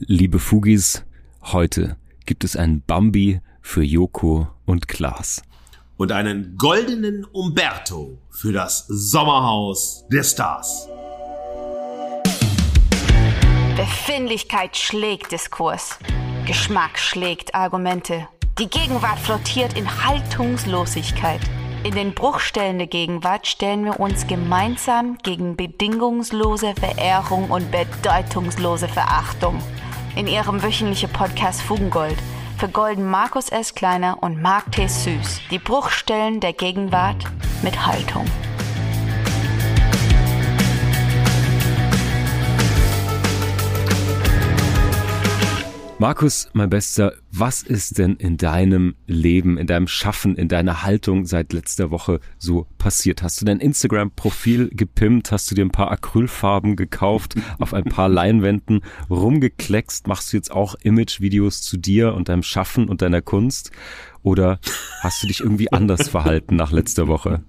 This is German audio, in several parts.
Liebe Fugis, heute gibt es ein Bambi für Joko und Klaas. Und einen goldenen Umberto für das Sommerhaus der Stars. Befindlichkeit schlägt Diskurs. Geschmack schlägt Argumente. Die Gegenwart flottiert in Haltungslosigkeit. In den Bruchstellen der Gegenwart stellen wir uns gemeinsam gegen bedingungslose Verehrung und bedeutungslose Verachtung. In ihrem wöchentlichen Podcast Fugengold vergolden Markus S. Kleiner und Mark T. Süß die Bruchstellen der Gegenwart mit Haltung. Markus, mein Bester, was ist denn in deinem Leben, in deinem Schaffen, in deiner Haltung seit letzter Woche so passiert? Hast du dein Instagram-Profil gepimpt? Hast du dir ein paar Acrylfarben gekauft, auf ein paar Leinwänden rumgekleckst? Machst du jetzt auch Image-Videos zu dir und deinem Schaffen und deiner Kunst? Oder hast du dich irgendwie anders verhalten nach letzter Woche?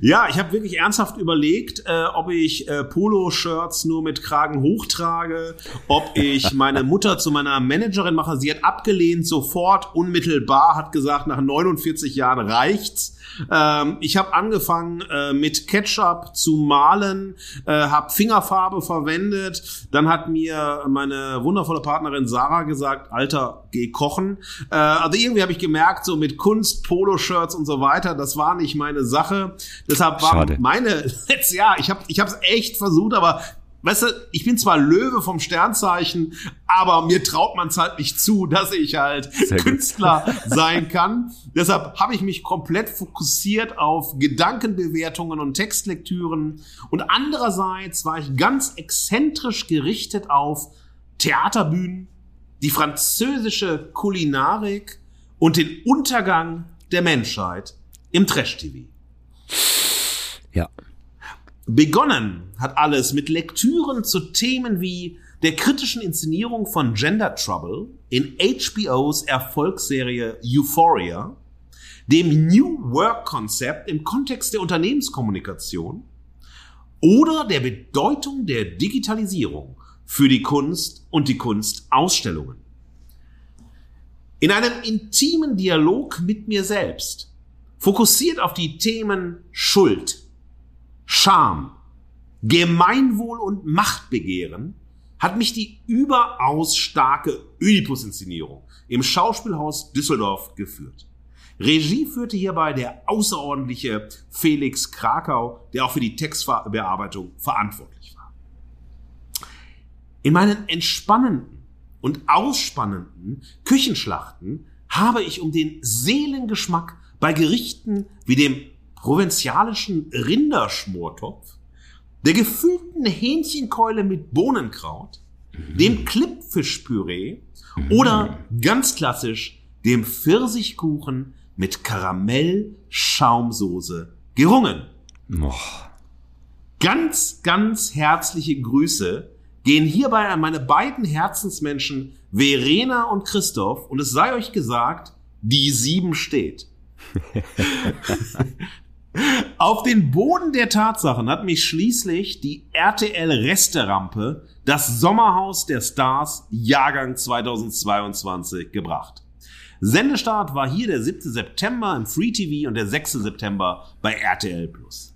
Ja, ich habe wirklich ernsthaft überlegt, äh, ob ich äh, Polo-Shirts nur mit Kragen hochtrage, ob ich meine Mutter zu meiner Managerin mache. Sie hat abgelehnt, sofort, unmittelbar, hat gesagt, nach 49 Jahren reicht's. Ähm, ich habe angefangen äh, mit Ketchup zu malen, äh, habe Fingerfarbe verwendet. Dann hat mir meine wundervolle Partnerin Sarah gesagt, Alter, geh kochen. Äh, also irgendwie habe ich gemerkt, so mit Kunst, Poloshirts und so weiter, das war nicht meine Sache. Deshalb war Schade. meine Jahr, ich habe ich es echt versucht, aber weißt du, ich bin zwar Löwe vom Sternzeichen, aber mir traut man es halt nicht zu, dass ich halt Sehr Künstler sein kann. Deshalb habe ich mich komplett fokussiert auf Gedankenbewertungen und Textlektüren. Und andererseits war ich ganz exzentrisch gerichtet auf Theaterbühnen, die französische Kulinarik und den Untergang der Menschheit im Trash-TV. Begonnen hat alles mit Lektüren zu Themen wie der kritischen Inszenierung von Gender Trouble in HBOs Erfolgsserie Euphoria, dem New Work Konzept im Kontext der Unternehmenskommunikation oder der Bedeutung der Digitalisierung für die Kunst und die Kunstausstellungen. In einem intimen Dialog mit mir selbst, fokussiert auf die Themen Schuld, Scham, Gemeinwohl und Machtbegehren hat mich die überaus starke Oedipus-Inszenierung im Schauspielhaus Düsseldorf geführt. Regie führte hierbei der außerordentliche Felix Krakau, der auch für die Textbearbeitung verantwortlich war. In meinen entspannenden und ausspannenden Küchenschlachten habe ich um den Seelengeschmack bei Gerichten wie dem provinzialischen Rinderschmortopf, der gefüllten Hähnchenkeule mit Bohnenkraut, mhm. dem Klippfischpüree mhm. oder ganz klassisch dem Pfirsichkuchen mit Karamell-Schaumsoße gerungen. Oh. Ganz, ganz herzliche Grüße gehen hierbei an meine beiden Herzensmenschen Verena und Christoph und es sei euch gesagt, die sieben steht. Auf den Boden der Tatsachen hat mich schließlich die RTL-Resterampe, das Sommerhaus der Stars, Jahrgang 2022, gebracht. Sendestart war hier der 7. September im Free TV und der 6. September bei RTL Plus.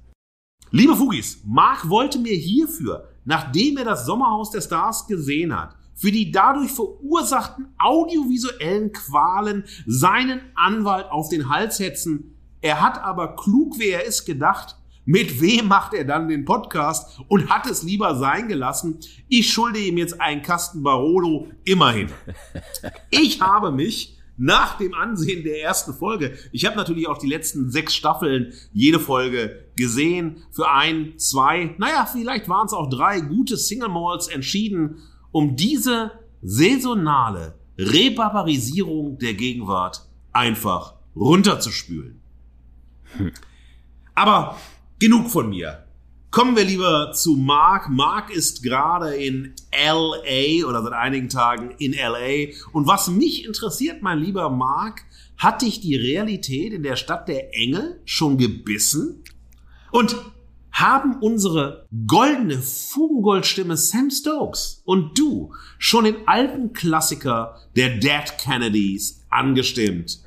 Liebe Fugis, Marc wollte mir hierfür, nachdem er das Sommerhaus der Stars gesehen hat, für die dadurch verursachten audiovisuellen Qualen seinen Anwalt auf den Hals hetzen er hat aber klug, wie er ist, gedacht, mit wem macht er dann den Podcast und hat es lieber sein gelassen. Ich schulde ihm jetzt einen Kasten Barolo immerhin. Ich habe mich nach dem Ansehen der ersten Folge, ich habe natürlich auch die letzten sechs Staffeln, jede Folge gesehen, für ein, zwei, naja, vielleicht waren es auch drei gute Single Malls entschieden, um diese saisonale Rebarbarisierung der Gegenwart einfach runterzuspülen. Aber genug von mir. Kommen wir lieber zu Mark. Mark ist gerade in LA oder seit einigen Tagen in LA. Und was mich interessiert, mein lieber Mark, hat dich die Realität in der Stadt der Engel schon gebissen? Und haben unsere goldene Fugengoldstimme Sam Stokes und du schon den alten Klassiker der Dead Kennedys angestimmt.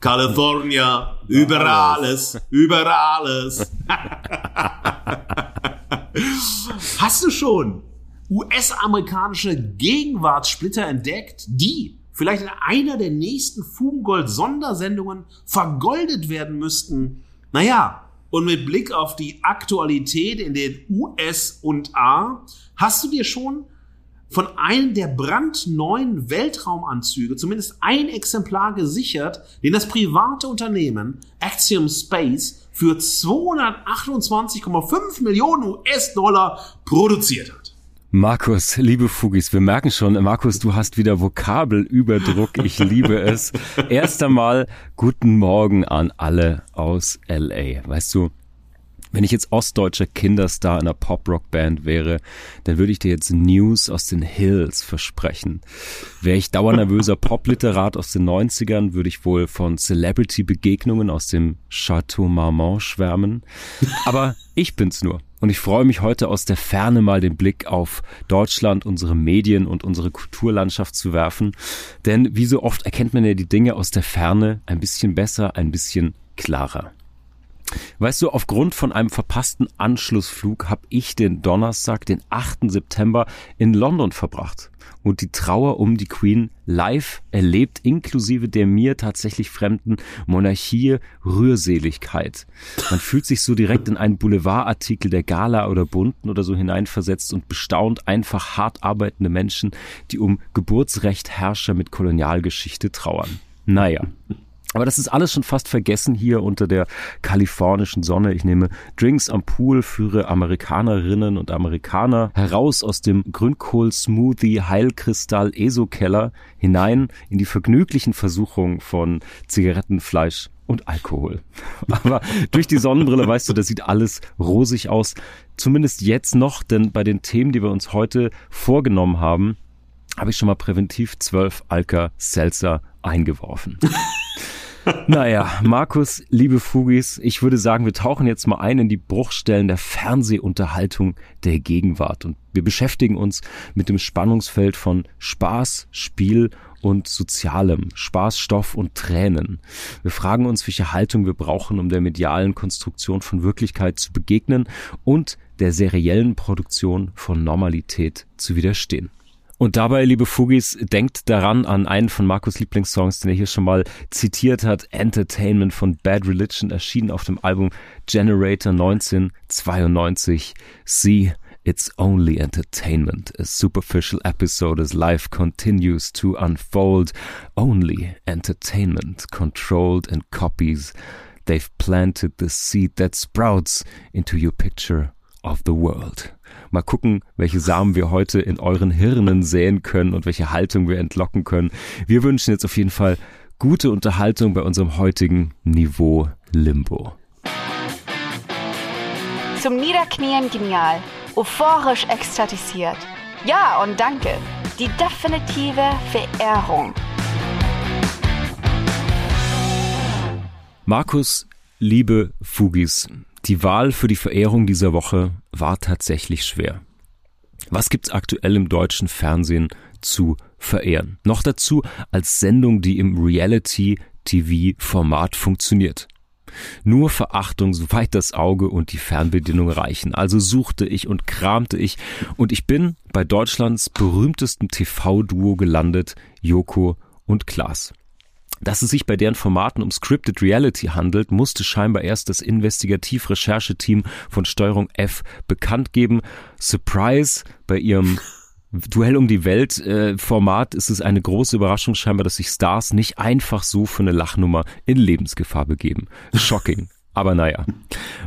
California, über alles, über alles. Hast du schon US-amerikanische Gegenwartssplitter entdeckt, die vielleicht in einer der nächsten Fugengold-Sondersendungen vergoldet werden müssten? Naja, und mit Blick auf die Aktualität in den US und A, hast du dir schon von einem der brandneuen Weltraumanzüge zumindest ein Exemplar gesichert, den das private Unternehmen Axiom Space für 228,5 Millionen US-Dollar produziert hat. Markus, liebe Fugis, wir merken schon, Markus, du hast wieder Vokabelüberdruck. Ich liebe es. Erst einmal guten Morgen an alle aus LA. Weißt du, wenn ich jetzt ostdeutscher Kinderstar in einer Pop-Rock-Band wäre, dann würde ich dir jetzt News aus den Hills versprechen. Wäre ich dauernervöser Popliterat aus den 90ern, würde ich wohl von Celebrity-Begegnungen aus dem Chateau Marmont schwärmen. Aber ich bin's nur. Und ich freue mich heute aus der Ferne mal den Blick auf Deutschland, unsere Medien und unsere Kulturlandschaft zu werfen. Denn wie so oft erkennt man ja die Dinge aus der Ferne ein bisschen besser, ein bisschen klarer. Weißt du, aufgrund von einem verpassten Anschlussflug habe ich den Donnerstag, den 8. September in London verbracht und die Trauer um die Queen live erlebt, inklusive der mir tatsächlich fremden Monarchie Rührseligkeit. Man fühlt sich so direkt in einen Boulevardartikel der Gala oder Bunten oder so hineinversetzt und bestaunt einfach hart arbeitende Menschen, die um Geburtsrecht Herrscher mit Kolonialgeschichte trauern. Naja. Aber das ist alles schon fast vergessen hier unter der kalifornischen Sonne. Ich nehme Drinks am Pool, führe Amerikanerinnen und Amerikaner heraus aus dem Grünkohl-Smoothie Heilkristall ESO-Keller hinein in die vergnüglichen Versuchungen von Zigaretten, Fleisch und Alkohol. Aber durch die Sonnenbrille weißt du, das sieht alles rosig aus. Zumindest jetzt noch, denn bei den Themen, die wir uns heute vorgenommen haben, habe ich schon mal präventiv zwölf Alka Seltzer eingeworfen. naja, Markus, liebe Fugis, ich würde sagen, wir tauchen jetzt mal ein in die Bruchstellen der Fernsehunterhaltung der Gegenwart und wir beschäftigen uns mit dem Spannungsfeld von Spaß, Spiel und Sozialem, Spaß, Stoff und Tränen. Wir fragen uns, welche Haltung wir brauchen, um der medialen Konstruktion von Wirklichkeit zu begegnen und der seriellen Produktion von Normalität zu widerstehen. Und dabei, liebe Fugis, denkt daran an einen von Markus Lieblingssongs, den er hier schon mal zitiert hat, Entertainment von Bad Religion, erschienen auf dem Album Generator 1992. See, it's only entertainment. A superficial episode as life continues to unfold. Only entertainment, controlled and copies. They've planted the seed that sprouts into your picture of the world. Mal gucken, welche Samen wir heute in euren Hirnen säen können und welche Haltung wir entlocken können. Wir wünschen jetzt auf jeden Fall gute Unterhaltung bei unserem heutigen Niveau Limbo. Zum Niederknien genial, euphorisch ekstatisiert. Ja und danke. Die definitive Verehrung. Markus, liebe Fugis, die Wahl für die Verehrung dieser Woche war tatsächlich schwer. Was gibt's aktuell im deutschen Fernsehen zu verehren? Noch dazu als Sendung, die im Reality-TV-Format funktioniert. Nur Verachtung, soweit das Auge und die Fernbedienung reichen. Also suchte ich und kramte ich und ich bin bei Deutschlands berühmtestem TV-Duo gelandet, Joko und Klaas. Dass es sich bei deren Formaten um Scripted Reality handelt, musste scheinbar erst das Investigativ-Rechercheteam von Steuerung F bekannt geben. Surprise, bei ihrem Duell um die Welt äh, Format ist es eine große Überraschung scheinbar, dass sich Stars nicht einfach so für eine Lachnummer in Lebensgefahr begeben. Shocking. Aber naja.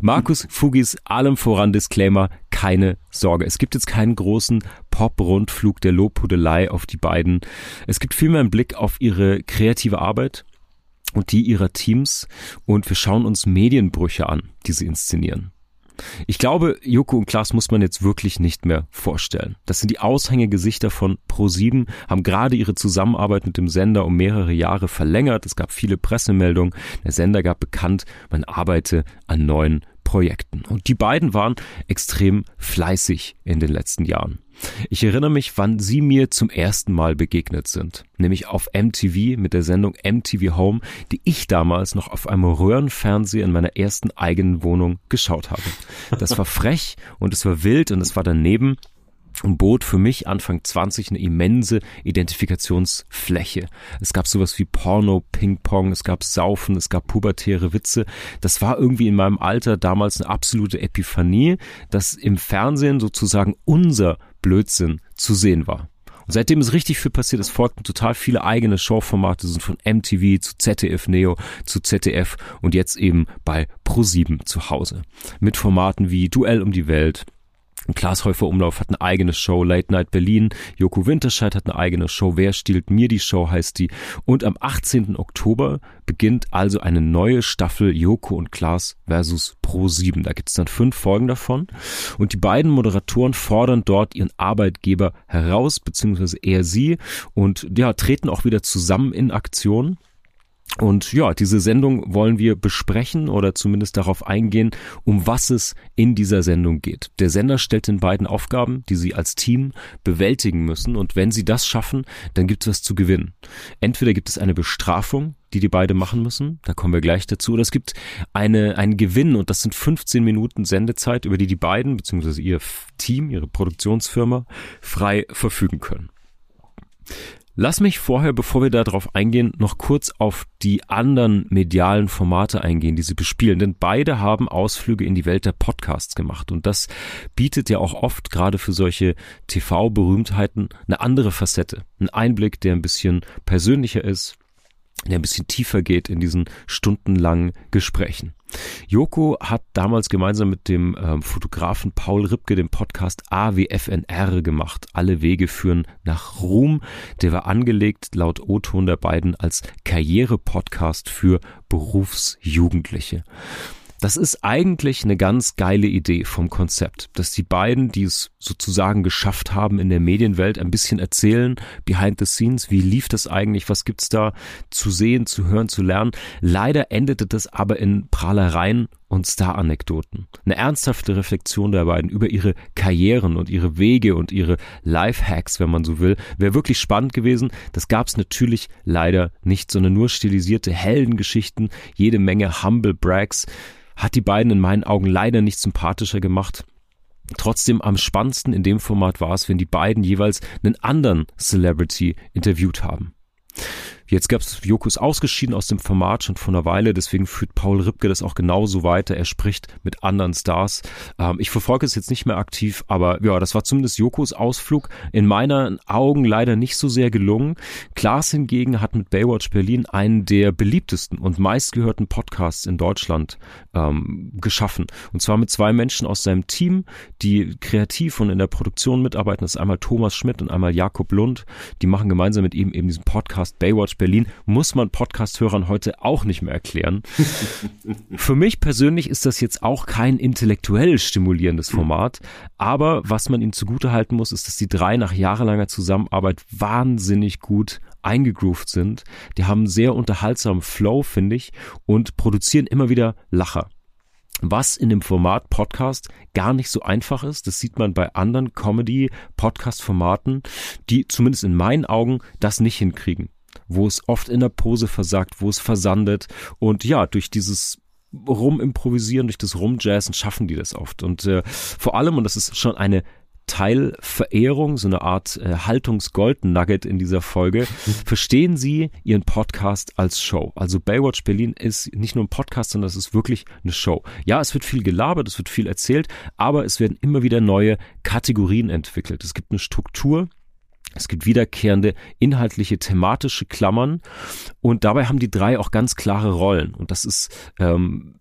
Markus Fugis, allem voran Disclaimer, keine Sorge. Es gibt jetzt keinen großen Pop-Rundflug der Lobhudelei auf die beiden. Es gibt vielmehr einen Blick auf ihre kreative Arbeit und die ihrer Teams und wir schauen uns Medienbrüche an, die sie inszenieren. Ich glaube, Joko und Klaas muss man jetzt wirklich nicht mehr vorstellen. Das sind die Aushängegesichter von Pro7, haben gerade ihre Zusammenarbeit mit dem Sender um mehrere Jahre verlängert. Es gab viele Pressemeldungen. Der Sender gab bekannt, man arbeite an neuen Projekten. Und die beiden waren extrem fleißig in den letzten Jahren. Ich erinnere mich, wann sie mir zum ersten Mal begegnet sind, nämlich auf MTV mit der Sendung MTV Home, die ich damals noch auf einem Röhrenfernseher in meiner ersten eigenen Wohnung geschaut habe. Das war frech und es war wild und es war daneben und bot für mich Anfang 20 eine immense Identifikationsfläche. Es gab sowas wie Porno, Ping-Pong, es gab Saufen, es gab pubertäre Witze. Das war irgendwie in meinem Alter damals eine absolute Epiphanie, dass im Fernsehen sozusagen unser Blödsinn zu sehen war. Und seitdem ist richtig viel passiert. Es folgten total viele eigene Showformate, sind von MTV zu ZDF Neo zu ZDF und jetzt eben bei Pro7 zu Hause. Mit Formaten wie Duell um die Welt, Klaas Häufer Umlauf hat eine eigene Show, Late Night Berlin. Joko Winterscheid hat eine eigene Show, Wer stiehlt mir die Show heißt die. Und am 18. Oktober beginnt also eine neue Staffel Joko und Klaas versus Pro 7. Da gibt's dann fünf Folgen davon. Und die beiden Moderatoren fordern dort ihren Arbeitgeber heraus, beziehungsweise er sie, und ja, treten auch wieder zusammen in Aktion. Und ja, diese Sendung wollen wir besprechen oder zumindest darauf eingehen, um was es in dieser Sendung geht. Der Sender stellt den beiden Aufgaben, die sie als Team bewältigen müssen. Und wenn sie das schaffen, dann gibt es was zu gewinnen. Entweder gibt es eine Bestrafung, die die beide machen müssen. Da kommen wir gleich dazu. Oder es gibt eine, einen Gewinn und das sind 15 Minuten Sendezeit, über die die beiden bzw. ihr Team, ihre Produktionsfirma frei verfügen können. Lass mich vorher, bevor wir darauf eingehen, noch kurz auf die anderen medialen Formate eingehen, die sie bespielen. Denn beide haben Ausflüge in die Welt der Podcasts gemacht. Und das bietet ja auch oft, gerade für solche TV-Berühmtheiten, eine andere Facette. Ein Einblick, der ein bisschen persönlicher ist, der ein bisschen tiefer geht in diesen stundenlangen Gesprächen. Joko hat damals gemeinsam mit dem ähm, Fotografen Paul Ripke den Podcast AWFNR gemacht. Alle Wege führen nach Ruhm. Der war angelegt laut O-Ton der beiden als Karriere-Podcast für Berufsjugendliche. Das ist eigentlich eine ganz geile Idee vom Konzept, dass die beiden, die es sozusagen geschafft haben in der Medienwelt, ein bisschen erzählen, behind the scenes, wie lief das eigentlich, was gibt's da zu sehen, zu hören, zu lernen. Leider endete das aber in Prahlereien und Star-Anekdoten. Eine ernsthafte Reflexion der beiden über ihre Karrieren und ihre Wege und ihre Lifehacks, wenn man so will, wäre wirklich spannend gewesen. Das gab's natürlich leider nicht, sondern nur stilisierte Heldengeschichten, jede Menge Humble Brags hat die beiden in meinen Augen leider nicht sympathischer gemacht. Trotzdem am spannendsten in dem Format war es, wenn die beiden jeweils einen anderen Celebrity interviewt haben. Jetzt gab es Jokus ausgeschieden aus dem Format schon vor einer Weile, deswegen führt Paul Ripke das auch genauso weiter. Er spricht mit anderen Stars. Ähm, ich verfolge es jetzt nicht mehr aktiv, aber ja, das war zumindest Jokos Ausflug. In meinen Augen leider nicht so sehr gelungen. Klaas hingegen hat mit Baywatch Berlin einen der beliebtesten und meistgehörten Podcasts in Deutschland ähm, geschaffen. Und zwar mit zwei Menschen aus seinem Team, die kreativ und in der Produktion mitarbeiten. Das ist einmal Thomas Schmidt und einmal Jakob Lund. Die machen gemeinsam mit ihm eben diesen Podcast Baywatch Berlin muss man Podcast-Hörern heute auch nicht mehr erklären. Für mich persönlich ist das jetzt auch kein intellektuell stimulierendes Format, aber was man ihnen zugutehalten muss, ist, dass die drei nach jahrelanger Zusammenarbeit wahnsinnig gut eingegroovt sind. Die haben sehr unterhaltsamen Flow, finde ich, und produzieren immer wieder Lacher was in dem Format Podcast gar nicht so einfach ist. Das sieht man bei anderen Comedy-Podcast-Formaten, die zumindest in meinen Augen das nicht hinkriegen wo es oft in der Pose versagt, wo es versandet und ja, durch dieses Rumimprovisieren, durch das Rumjazzen schaffen die das oft. Und äh, vor allem, und das ist schon eine Teilverehrung, so eine Art äh, Haltungsgold-Nugget in dieser Folge, verstehen Sie Ihren Podcast als Show. Also Baywatch Berlin ist nicht nur ein Podcast, sondern es ist wirklich eine Show. Ja, es wird viel gelabert, es wird viel erzählt, aber es werden immer wieder neue Kategorien entwickelt. Es gibt eine Struktur, es gibt wiederkehrende inhaltliche, thematische Klammern und dabei haben die drei auch ganz klare Rollen. Und das ist ähm,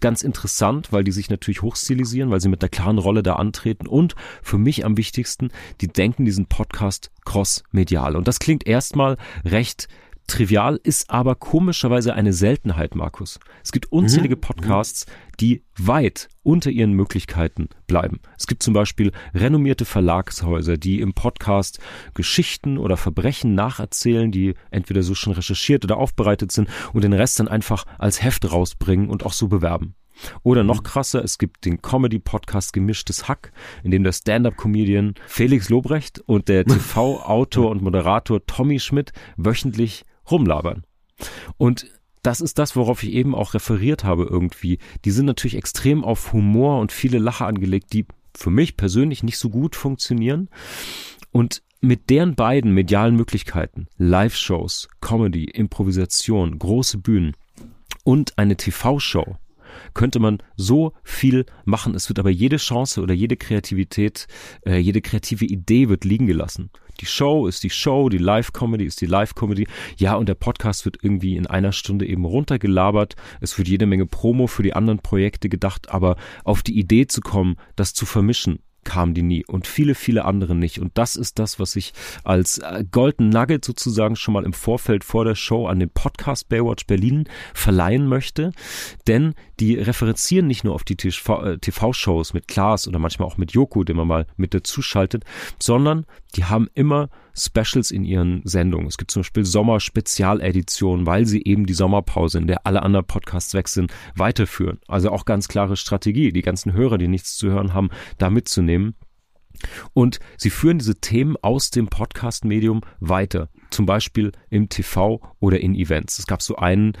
ganz interessant, weil die sich natürlich hochstilisieren, weil sie mit der klaren Rolle da antreten und für mich am wichtigsten, die denken diesen Podcast cross-medial. Und das klingt erstmal recht trivial, ist aber komischerweise eine Seltenheit, Markus. Es gibt unzählige mhm. Podcasts, die weit unter ihren Möglichkeiten bleiben. Es gibt zum Beispiel renommierte Verlagshäuser, die im Podcast Geschichten oder Verbrechen nacherzählen, die entweder so schon recherchiert oder aufbereitet sind und den Rest dann einfach als Heft rausbringen und auch so bewerben. Oder noch krasser, es gibt den Comedy-Podcast Gemischtes Hack, in dem der Stand-up-Comedian Felix Lobrecht und der TV-Autor und Moderator Tommy Schmidt wöchentlich rumlabern. Und das ist das, worauf ich eben auch referiert habe irgendwie. Die sind natürlich extrem auf Humor und viele Lacher angelegt, die für mich persönlich nicht so gut funktionieren. Und mit deren beiden medialen Möglichkeiten, Live-Shows, Comedy, Improvisation, große Bühnen und eine TV-Show, könnte man so viel machen. Es wird aber jede Chance oder jede Kreativität, äh, jede kreative Idee wird liegen gelassen. Die Show ist die Show, die Live-Comedy ist die Live-Comedy. Ja, und der Podcast wird irgendwie in einer Stunde eben runtergelabert. Es wird jede Menge Promo für die anderen Projekte gedacht, aber auf die Idee zu kommen, das zu vermischen, kamen die nie und viele, viele andere nicht. Und das ist das, was ich als äh, Golden Nugget sozusagen schon mal im Vorfeld vor der Show an den Podcast Baywatch Berlin verleihen möchte. Denn die referenzieren nicht nur auf die TV-Shows äh, mit Klaas oder manchmal auch mit Joko, den man mal mit dazu schaltet, sondern die haben immer Specials in ihren Sendungen. Es gibt zum Beispiel Sommer-Spezialeditionen, weil sie eben die Sommerpause, in der alle anderen Podcasts weg sind, weiterführen. Also auch ganz klare Strategie, die ganzen Hörer, die nichts zu hören haben, da mitzunehmen. Und sie führen diese Themen aus dem Podcast-Medium weiter zum Beispiel im TV oder in Events. Es gab so einen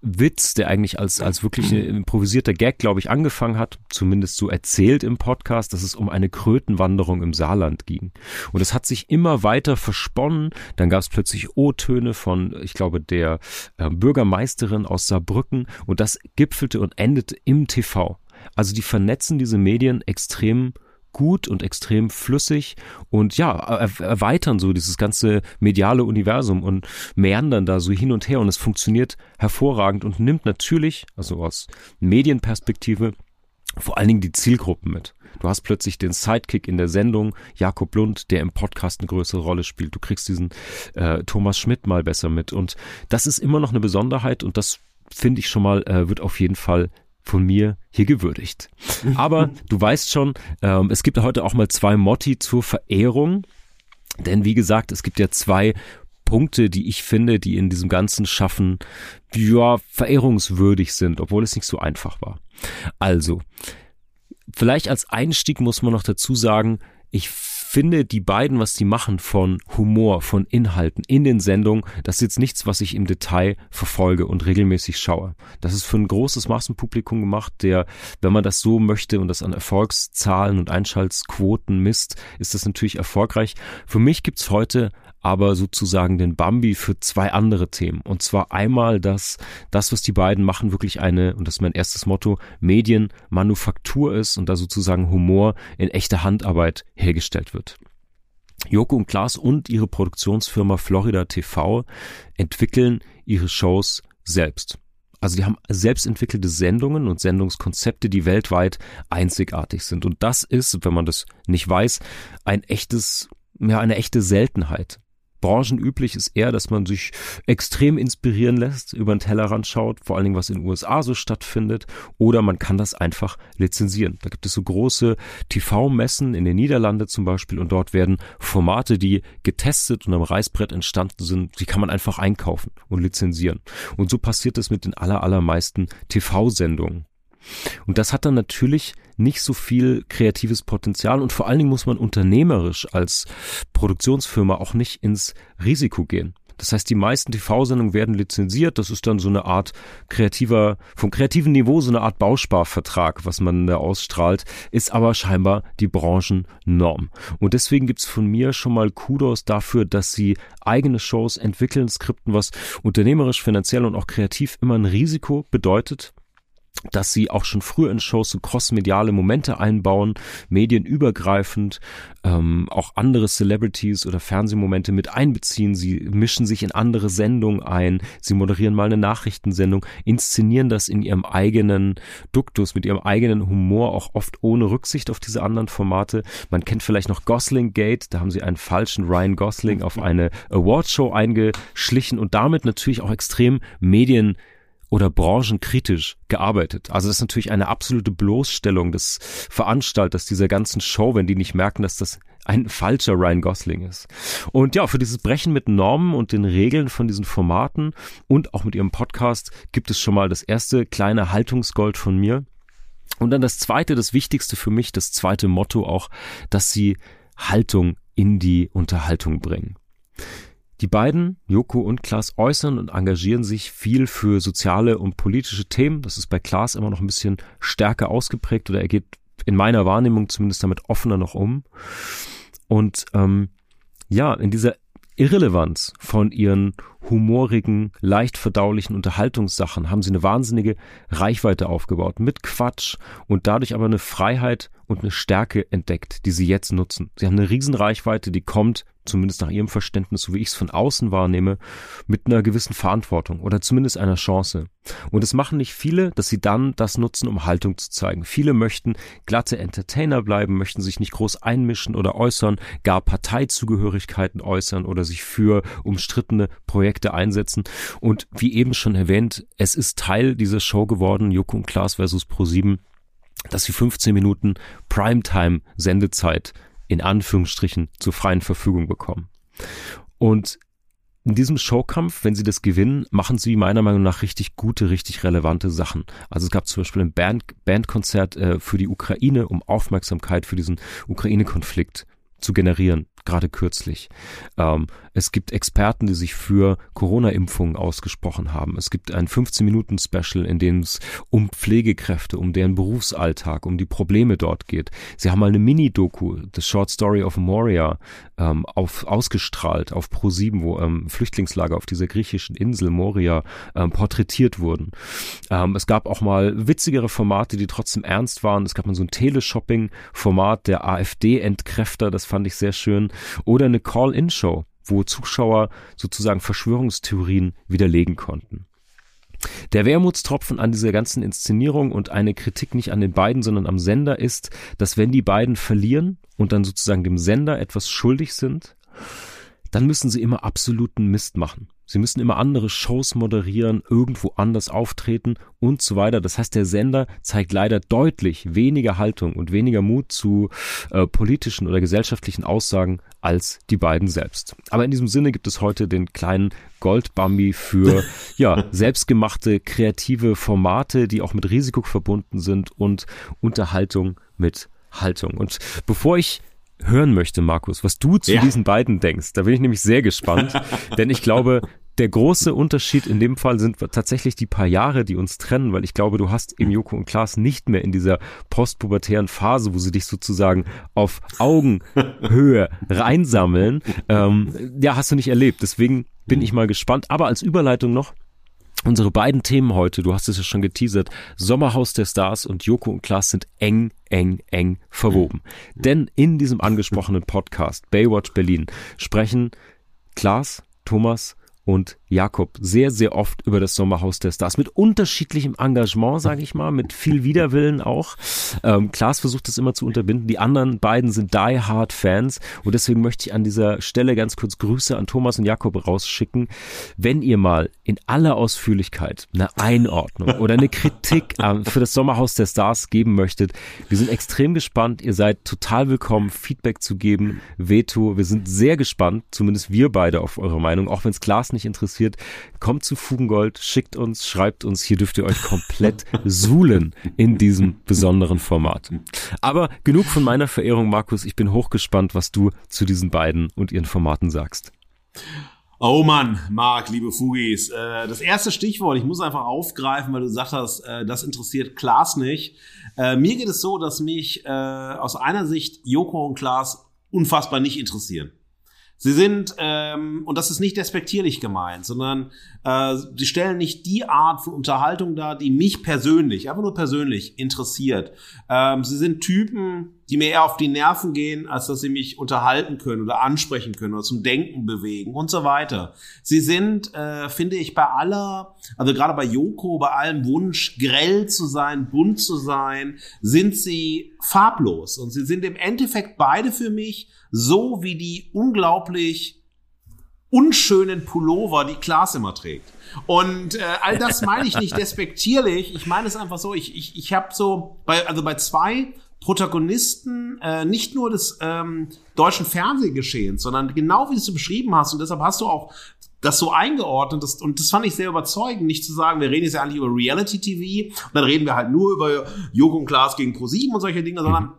Witz, der eigentlich als, als wirklich improvisierter Gag, glaube ich, angefangen hat, zumindest so erzählt im Podcast, dass es um eine Krötenwanderung im Saarland ging. Und es hat sich immer weiter versponnen. Dann gab es plötzlich O-Töne von, ich glaube, der äh, Bürgermeisterin aus Saarbrücken und das gipfelte und endete im TV. Also die vernetzen diese Medien extrem gut und extrem flüssig und ja, erweitern so dieses ganze mediale Universum und meandern da so hin und her und es funktioniert hervorragend und nimmt natürlich, also aus Medienperspektive, vor allen Dingen die Zielgruppen mit. Du hast plötzlich den Sidekick in der Sendung, Jakob Lund, der im Podcast eine größere Rolle spielt. Du kriegst diesen äh, Thomas Schmidt mal besser mit. Und das ist immer noch eine Besonderheit und das finde ich schon mal, äh, wird auf jeden Fall von mir hier gewürdigt. Aber du weißt schon, ähm, es gibt heute auch mal zwei Motti zur Verehrung. Denn wie gesagt, es gibt ja zwei Punkte, die ich finde, die in diesem ganzen Schaffen, ja, verehrungswürdig sind, obwohl es nicht so einfach war. Also, vielleicht als Einstieg muss man noch dazu sagen, ich finde die beiden, was die machen von Humor, von Inhalten in den Sendungen, das ist jetzt nichts, was ich im Detail verfolge und regelmäßig schaue. Das ist für ein großes Massenpublikum gemacht, der, wenn man das so möchte und das an Erfolgszahlen und Einschaltsquoten misst, ist das natürlich erfolgreich. Für mich gibt's heute aber sozusagen den Bambi für zwei andere Themen. Und zwar einmal das, das, was die beiden machen, wirklich eine, und das ist mein erstes Motto, Medienmanufaktur ist und da sozusagen Humor in echter Handarbeit hergestellt wird. Joko und Klaas und ihre Produktionsfirma Florida TV entwickeln ihre Shows selbst. Also die haben selbst entwickelte Sendungen und Sendungskonzepte, die weltweit einzigartig sind. Und das ist, wenn man das nicht weiß, ein echtes, ja, eine echte Seltenheit branchenüblich ist eher, dass man sich extrem inspirieren lässt, über den Tellerrand schaut, vor allen Dingen, was in den USA so stattfindet, oder man kann das einfach lizenzieren. Da gibt es so große TV-Messen in den Niederlanden zum Beispiel und dort werden Formate, die getestet und am Reißbrett entstanden sind, die kann man einfach einkaufen und lizenzieren. Und so passiert es mit den aller, allermeisten TV-Sendungen. Und das hat dann natürlich nicht so viel kreatives Potenzial und vor allen Dingen muss man unternehmerisch als Produktionsfirma auch nicht ins Risiko gehen. Das heißt, die meisten TV-Sendungen werden lizenziert. Das ist dann so eine Art kreativer, vom kreativen Niveau so eine Art Bausparvertrag, was man da ausstrahlt, ist aber scheinbar die Branchennorm. Und deswegen gibt's von mir schon mal Kudos dafür, dass sie eigene Shows entwickeln, Skripten, was unternehmerisch, finanziell und auch kreativ immer ein Risiko bedeutet dass sie auch schon früher in Shows so crossmediale Momente einbauen, medienübergreifend, ähm, auch andere Celebrities oder Fernsehmomente mit einbeziehen. Sie mischen sich in andere Sendungen ein, sie moderieren mal eine Nachrichtensendung, inszenieren das in ihrem eigenen Duktus, mit ihrem eigenen Humor, auch oft ohne Rücksicht auf diese anderen Formate. Man kennt vielleicht noch Gosling Gate, da haben sie einen falschen Ryan Gosling auf eine Awardshow eingeschlichen und damit natürlich auch extrem Medien oder branchenkritisch gearbeitet. Also das ist natürlich eine absolute Bloßstellung des Veranstalters dieser ganzen Show, wenn die nicht merken, dass das ein falscher Ryan Gosling ist. Und ja, für dieses Brechen mit Normen und den Regeln von diesen Formaten und auch mit ihrem Podcast gibt es schon mal das erste kleine Haltungsgold von mir. Und dann das zweite, das wichtigste für mich, das zweite Motto auch, dass sie Haltung in die Unterhaltung bringen. Die beiden, Joko und Klaas, äußern und engagieren sich viel für soziale und politische Themen. Das ist bei Klaas immer noch ein bisschen stärker ausgeprägt oder er geht in meiner Wahrnehmung zumindest damit offener noch um. Und ähm, ja, in dieser Irrelevanz von ihren humorigen, leicht verdaulichen Unterhaltungssachen haben sie eine wahnsinnige Reichweite aufgebaut mit Quatsch und dadurch aber eine Freiheit und eine Stärke entdeckt, die sie jetzt nutzen. Sie haben eine Riesenreichweite, die kommt zumindest nach ihrem Verständnis, so wie ich es von außen wahrnehme, mit einer gewissen Verantwortung oder zumindest einer Chance. Und es machen nicht viele, dass sie dann das nutzen, um Haltung zu zeigen. Viele möchten glatte Entertainer bleiben, möchten sich nicht groß einmischen oder äußern, gar Parteizugehörigkeiten äußern oder sich für umstrittene Projekte einsetzen. Und wie eben schon erwähnt, es ist Teil dieser Show geworden, Joko und Klaas versus Pro7, dass sie 15 Minuten Primetime Sendezeit in Anführungsstrichen zur freien Verfügung bekommen. Und in diesem Showkampf, wenn sie das gewinnen, machen sie meiner Meinung nach richtig gute, richtig relevante Sachen. Also es gab zum Beispiel ein Band, Bandkonzert äh, für die Ukraine, um Aufmerksamkeit für diesen Ukraine-Konflikt zu generieren gerade kürzlich. Ähm, es gibt Experten, die sich für Corona-Impfungen ausgesprochen haben. Es gibt ein 15-Minuten-Special, in dem es um Pflegekräfte, um deren Berufsalltag, um die Probleme dort geht. Sie haben mal eine Mini-Doku, The Short Story of Moria, ähm, auf, ausgestrahlt auf Pro7, wo ähm, Flüchtlingslager auf dieser griechischen Insel Moria ähm, porträtiert wurden. Ähm, es gab auch mal witzigere Formate, die trotzdem ernst waren. Es gab mal so ein Teleshopping-Format der AfD-Entkräfter, das fand ich sehr schön oder eine Call-in-Show, wo Zuschauer sozusagen Verschwörungstheorien widerlegen konnten. Der Wermutstropfen an dieser ganzen Inszenierung und eine Kritik nicht an den beiden, sondern am Sender ist, dass wenn die beiden verlieren und dann sozusagen dem Sender etwas schuldig sind, dann müssen sie immer absoluten Mist machen. Sie müssen immer andere Shows moderieren, irgendwo anders auftreten und so weiter. Das heißt, der Sender zeigt leider deutlich weniger Haltung und weniger Mut zu äh, politischen oder gesellschaftlichen Aussagen als die beiden selbst. Aber in diesem Sinne gibt es heute den kleinen Goldbambi für ja, selbstgemachte kreative Formate, die auch mit Risiko verbunden sind und Unterhaltung mit Haltung. Und bevor ich hören möchte, Markus, was du zu ja. diesen beiden denkst. Da bin ich nämlich sehr gespannt, denn ich glaube, der große Unterschied in dem Fall sind tatsächlich die paar Jahre, die uns trennen, weil ich glaube, du hast im Joko und Klaas nicht mehr in dieser postpubertären Phase, wo sie dich sozusagen auf Augenhöhe reinsammeln. Ähm, ja, hast du nicht erlebt. Deswegen bin ich mal gespannt. Aber als Überleitung noch, Unsere beiden Themen heute, du hast es ja schon geteasert, Sommerhaus der Stars und Joko und Klaas sind eng, eng, eng verwoben. Denn in diesem angesprochenen Podcast Baywatch Berlin sprechen Klaas, Thomas und Jakob sehr, sehr oft über das Sommerhaus der Stars mit unterschiedlichem Engagement, sage ich mal, mit viel Widerwillen auch. Ähm, Klaas versucht das immer zu unterbinden. Die anderen beiden sind Die Hard Fans und deswegen möchte ich an dieser Stelle ganz kurz Grüße an Thomas und Jakob rausschicken. Wenn ihr mal in aller Ausführlichkeit eine Einordnung oder eine Kritik ähm, für das Sommerhaus der Stars geben möchtet, wir sind extrem gespannt. Ihr seid total willkommen, Feedback zu geben, Veto. Wir sind sehr gespannt, zumindest wir beide auf eure Meinung, auch wenn es Klaas nicht interessiert interessiert, kommt zu Fugengold, schickt uns, schreibt uns. Hier dürft ihr euch komplett suhlen in diesem besonderen Format. Aber genug von meiner Verehrung, Markus. Ich bin hochgespannt, was du zu diesen beiden und ihren Formaten sagst. Oh Mann, Marc, liebe Fugis. Äh, das erste Stichwort, ich muss einfach aufgreifen, weil du gesagt hast, äh, das interessiert Klaas nicht. Äh, mir geht es so, dass mich aus einer Sicht Joko und Klaas unfassbar nicht interessieren. Sie sind, ähm, und das ist nicht despektierlich gemeint, sondern äh, sie stellen nicht die Art von Unterhaltung dar, die mich persönlich, einfach nur persönlich interessiert. Ähm, sie sind Typen, die mir eher auf die Nerven gehen, als dass sie mich unterhalten können oder ansprechen können oder zum Denken bewegen und so weiter. Sie sind, äh, finde ich, bei aller, also gerade bei Joko, bei allem Wunsch, grell zu sein, bunt zu sein, sind sie farblos. Und sie sind im Endeffekt beide für mich so wie die unglaublich unschönen Pullover, die Klaas immer trägt. Und äh, all das meine ich nicht despektierlich. Ich meine es einfach so, ich, ich, ich habe so, bei, also bei zwei Protagonisten äh, nicht nur des ähm, deutschen Fernsehgeschehens, sondern genau wie du es beschrieben hast, und deshalb hast du auch das so eingeordnet ist und das fand ich sehr überzeugend, nicht zu sagen, wir reden jetzt ja eigentlich über Reality TV und dann reden wir halt nur über Joko und Klaas gegen ProSieben und solche Dinge, sondern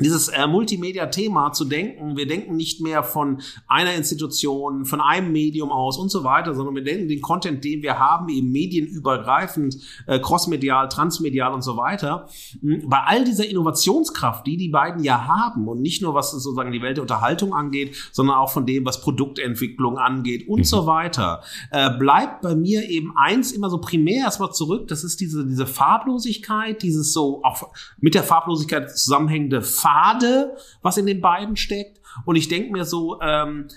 dieses äh, Multimedia-Thema zu denken, wir denken nicht mehr von einer Institution, von einem Medium aus und so weiter, sondern wir denken den Content, den wir haben, eben medienübergreifend, äh, crossmedial, transmedial und so weiter. Hm, bei all dieser Innovationskraft, die die beiden ja haben und nicht nur was sozusagen die Welt der Unterhaltung angeht, sondern auch von dem, was Produktentwicklung angeht und mhm. so weiter, äh, bleibt bei mir eben eins immer so primär erstmal zurück, das ist diese, diese Farblosigkeit, dieses so auch mit der Farblosigkeit zusammenhängende Fade, was in den beiden steckt. Und ich denke mir so, ähm,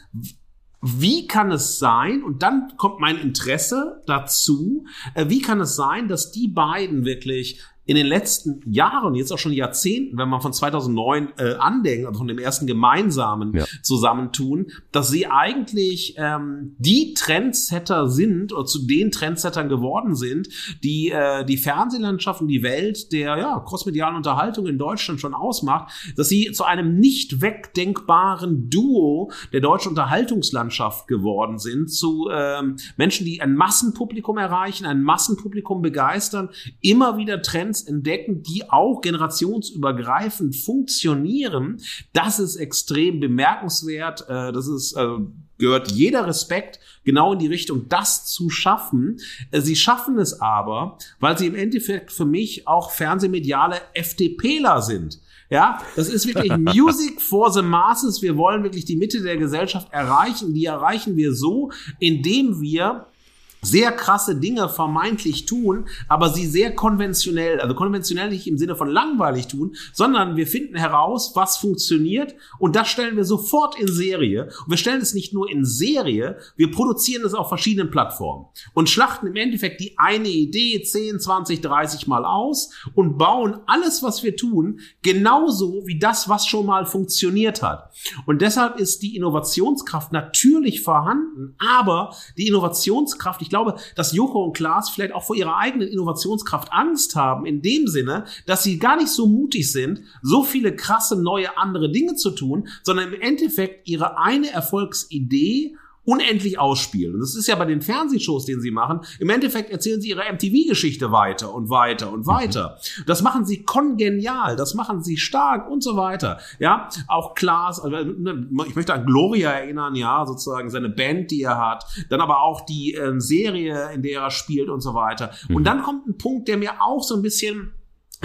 wie kann es sein, und dann kommt mein Interesse dazu, äh, wie kann es sein, dass die beiden wirklich in den letzten Jahren, jetzt auch schon Jahrzehnten, wenn man von 2009 äh, andenkt, also von dem ersten gemeinsamen ja. Zusammentun, dass sie eigentlich ähm, die Trendsetter sind oder zu den Trendsettern geworden sind, die äh, die Fernsehlandschaft und die Welt der ja, crossmedialen Unterhaltung in Deutschland schon ausmacht, dass sie zu einem nicht wegdenkbaren Duo der deutschen Unterhaltungslandschaft geworden sind, zu ähm, Menschen, die ein Massenpublikum erreichen, ein Massenpublikum begeistern, immer wieder Trends Trends entdecken, die auch generationsübergreifend funktionieren. Das ist extrem bemerkenswert. Äh, das ist äh, gehört jeder Respekt genau in die Richtung, das zu schaffen. Äh, sie schaffen es aber, weil sie im Endeffekt für mich auch fernsehmediale FDPler sind. Ja, das ist wirklich Music for the Masses. Wir wollen wirklich die Mitte der Gesellschaft erreichen. Die erreichen wir so, indem wir sehr krasse Dinge vermeintlich tun, aber sie sehr konventionell, also konventionell nicht im Sinne von langweilig tun, sondern wir finden heraus, was funktioniert und das stellen wir sofort in Serie. Und wir stellen es nicht nur in Serie, wir produzieren es auf verschiedenen Plattformen und schlachten im Endeffekt die eine Idee 10, 20, 30 Mal aus und bauen alles, was wir tun, genauso wie das, was schon mal funktioniert hat. Und deshalb ist die Innovationskraft natürlich vorhanden, aber die Innovationskraft, ich glaube, dass Joko und Klaas vielleicht auch vor ihrer eigenen Innovationskraft Angst haben, in dem Sinne, dass sie gar nicht so mutig sind, so viele krasse neue andere Dinge zu tun, sondern im Endeffekt ihre eine Erfolgsidee unendlich ausspielen. Und das ist ja bei den Fernsehshows, den sie machen. Im Endeffekt erzählen sie ihre MTV-Geschichte weiter und weiter und mhm. weiter. Mhm. Das machen sie kongenial, das machen sie stark und so weiter. Ja, auch Klaas, also, ne, ich möchte an Gloria erinnern, ja, sozusagen seine Band, die er hat. Dann aber auch die äh, Serie, in der er spielt und so weiter. Mhm. Und dann kommt ein Punkt, der mir auch so ein bisschen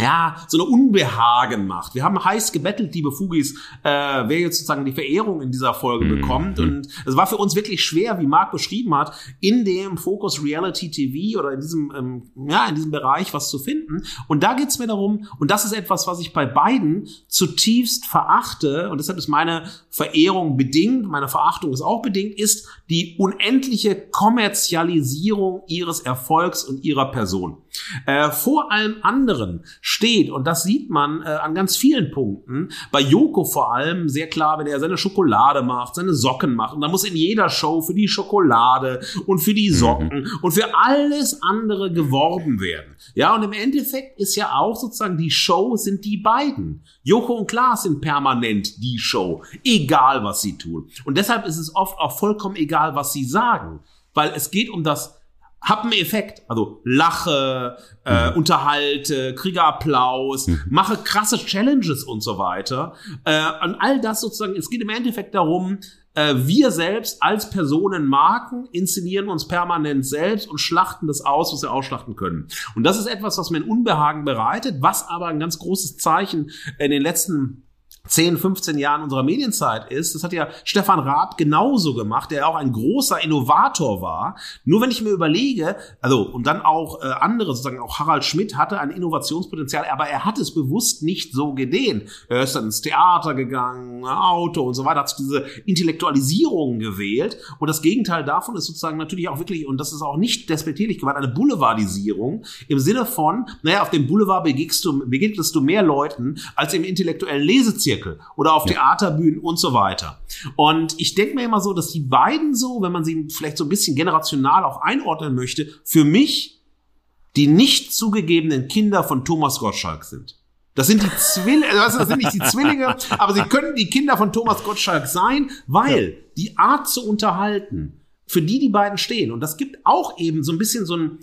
ja, so eine Unbehagen macht. Wir haben heiß gebettelt, liebe Fugis, äh, wer jetzt sozusagen die Verehrung in dieser Folge mhm. bekommt. Und es war für uns wirklich schwer, wie Marc beschrieben hat, in dem Focus Reality TV oder in diesem, ähm, ja, in diesem Bereich was zu finden. Und da geht's mir darum, und das ist etwas, was ich bei beiden zutiefst verachte, und deshalb ist meine Verehrung bedingt, meine Verachtung ist auch bedingt, ist die unendliche Kommerzialisierung ihres Erfolgs und ihrer Person. Äh, vor allem anderen steht, und das sieht man äh, an ganz vielen Punkten, bei Joko vor allem sehr klar, wenn er seine Schokolade macht, seine Socken macht, und dann muss in jeder Show für die Schokolade und für die Socken mhm. und für alles andere geworben werden. Ja, und im Endeffekt ist ja auch sozusagen die Show sind die beiden. Joko und Klaas sind permanent die Show, egal was sie tun. Und deshalb ist es oft auch vollkommen egal, was sie sagen, weil es geht um das hab einen Effekt. Also lache, äh, mhm. unterhalte, kriege Applaus, mhm. mache krasse Challenges und so weiter. Äh, und all das sozusagen, es geht im Endeffekt darum, äh, wir selbst als Personen Marken inszenieren uns permanent selbst und schlachten das aus, was wir ausschlachten können. Und das ist etwas, was mir ein Unbehagen bereitet, was aber ein ganz großes Zeichen in den letzten 10, 15 Jahren unserer Medienzeit ist. Das hat ja Stefan Raab genauso gemacht, der auch ein großer Innovator war. Nur wenn ich mir überlege, also und dann auch äh, andere, sozusagen auch Harald Schmidt hatte ein Innovationspotenzial, aber er hat es bewusst nicht so gedehnt. Er ist dann ins Theater gegangen, Auto und so weiter, hat diese Intellektualisierung gewählt. Und das Gegenteil davon ist sozusagen natürlich auch wirklich, und das ist auch nicht despektierlich gemeint, eine Boulevardisierung im Sinne von, naja, auf dem Boulevard begegnest du, begegnest du mehr Leuten als im intellektuellen Lesezirkel Zirkel oder auf ja. Theaterbühnen und so weiter. Und ich denke mir immer so, dass die beiden so, wenn man sie vielleicht so ein bisschen generational auch einordnen möchte, für mich die nicht zugegebenen Kinder von Thomas Gottschalk sind. Das sind die Zwillinge, also das sind nicht die Zwillinge, aber sie können die Kinder von Thomas Gottschalk sein, weil ja. die Art zu unterhalten, für die die beiden stehen. Und das gibt auch eben so ein bisschen so ein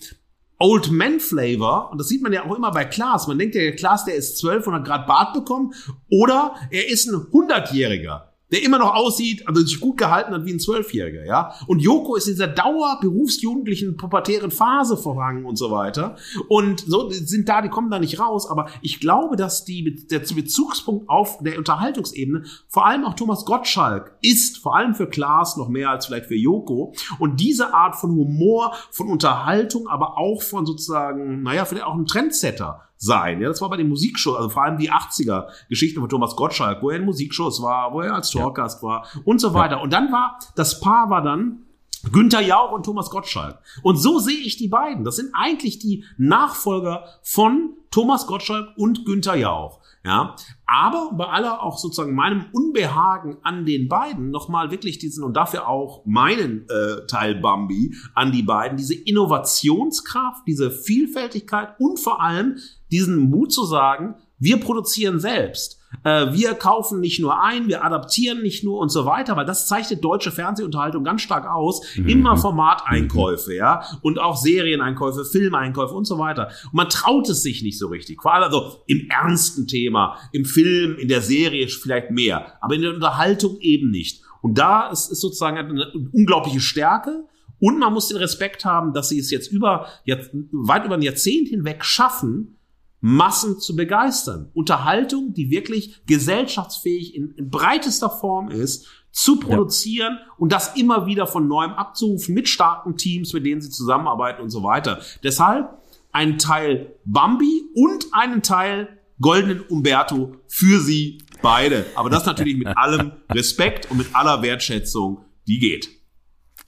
Old Man Flavor. Und das sieht man ja auch immer bei Klaas. Man denkt ja, Klaas, der ist 12 und hat gerade Bart bekommen. Oder er ist ein 100-Jähriger der immer noch aussieht, also sich gut gehalten hat wie ein Zwölfjähriger, ja. Und Joko ist in dieser Dauer berufsjugendlichen pubertären Phase verhangen und so weiter. Und so sind da, die kommen da nicht raus. Aber ich glaube, dass die, der Bezugspunkt auf der Unterhaltungsebene, vor allem auch Thomas Gottschalk, ist vor allem für Klaas noch mehr als vielleicht für Joko. Und diese Art von Humor, von Unterhaltung, aber auch von sozusagen, naja, vielleicht auch ein Trendsetter sein. Ja, das war bei den Musikshows, also vor allem die 80er Geschichten von Thomas Gottschalk, wo er in Musikshows war, wo er als Talkgast ja. war und so weiter. Ja. Und dann war, das Paar war dann Günther Jauch und Thomas Gottschalk. Und so sehe ich die beiden. Das sind eigentlich die Nachfolger von Thomas Gottschalk und Günther Jauch. Ja, aber bei aller auch sozusagen meinem Unbehagen an den beiden nochmal wirklich diesen und dafür auch meinen äh, Teil Bambi an die beiden, diese Innovationskraft, diese Vielfältigkeit und vor allem diesen Mut zu sagen, wir produzieren selbst. Äh, wir kaufen nicht nur ein, wir adaptieren nicht nur und so weiter, weil das zeichnet deutsche Fernsehunterhaltung ganz stark aus. Mhm. Immer Formateinkäufe, ja, und auch Serieneinkäufe, Filmeinkäufe und so weiter. Und man traut es sich nicht so richtig. Vor allem also im ernsten Thema, im Film, in der Serie vielleicht mehr, aber in der Unterhaltung eben nicht. Und da ist, ist sozusagen eine unglaubliche Stärke. Und man muss den Respekt haben, dass sie es jetzt über, jetzt, weit über ein Jahrzehnt hinweg schaffen, Massen zu begeistern. Unterhaltung, die wirklich gesellschaftsfähig in, in breitester Form ist, zu produzieren ja. und das immer wieder von neuem abzurufen mit starken Teams, mit denen sie zusammenarbeiten und so weiter. Deshalb ein Teil Bambi und einen Teil goldenen Umberto für sie beide. Aber das natürlich mit allem Respekt und mit aller Wertschätzung, die geht.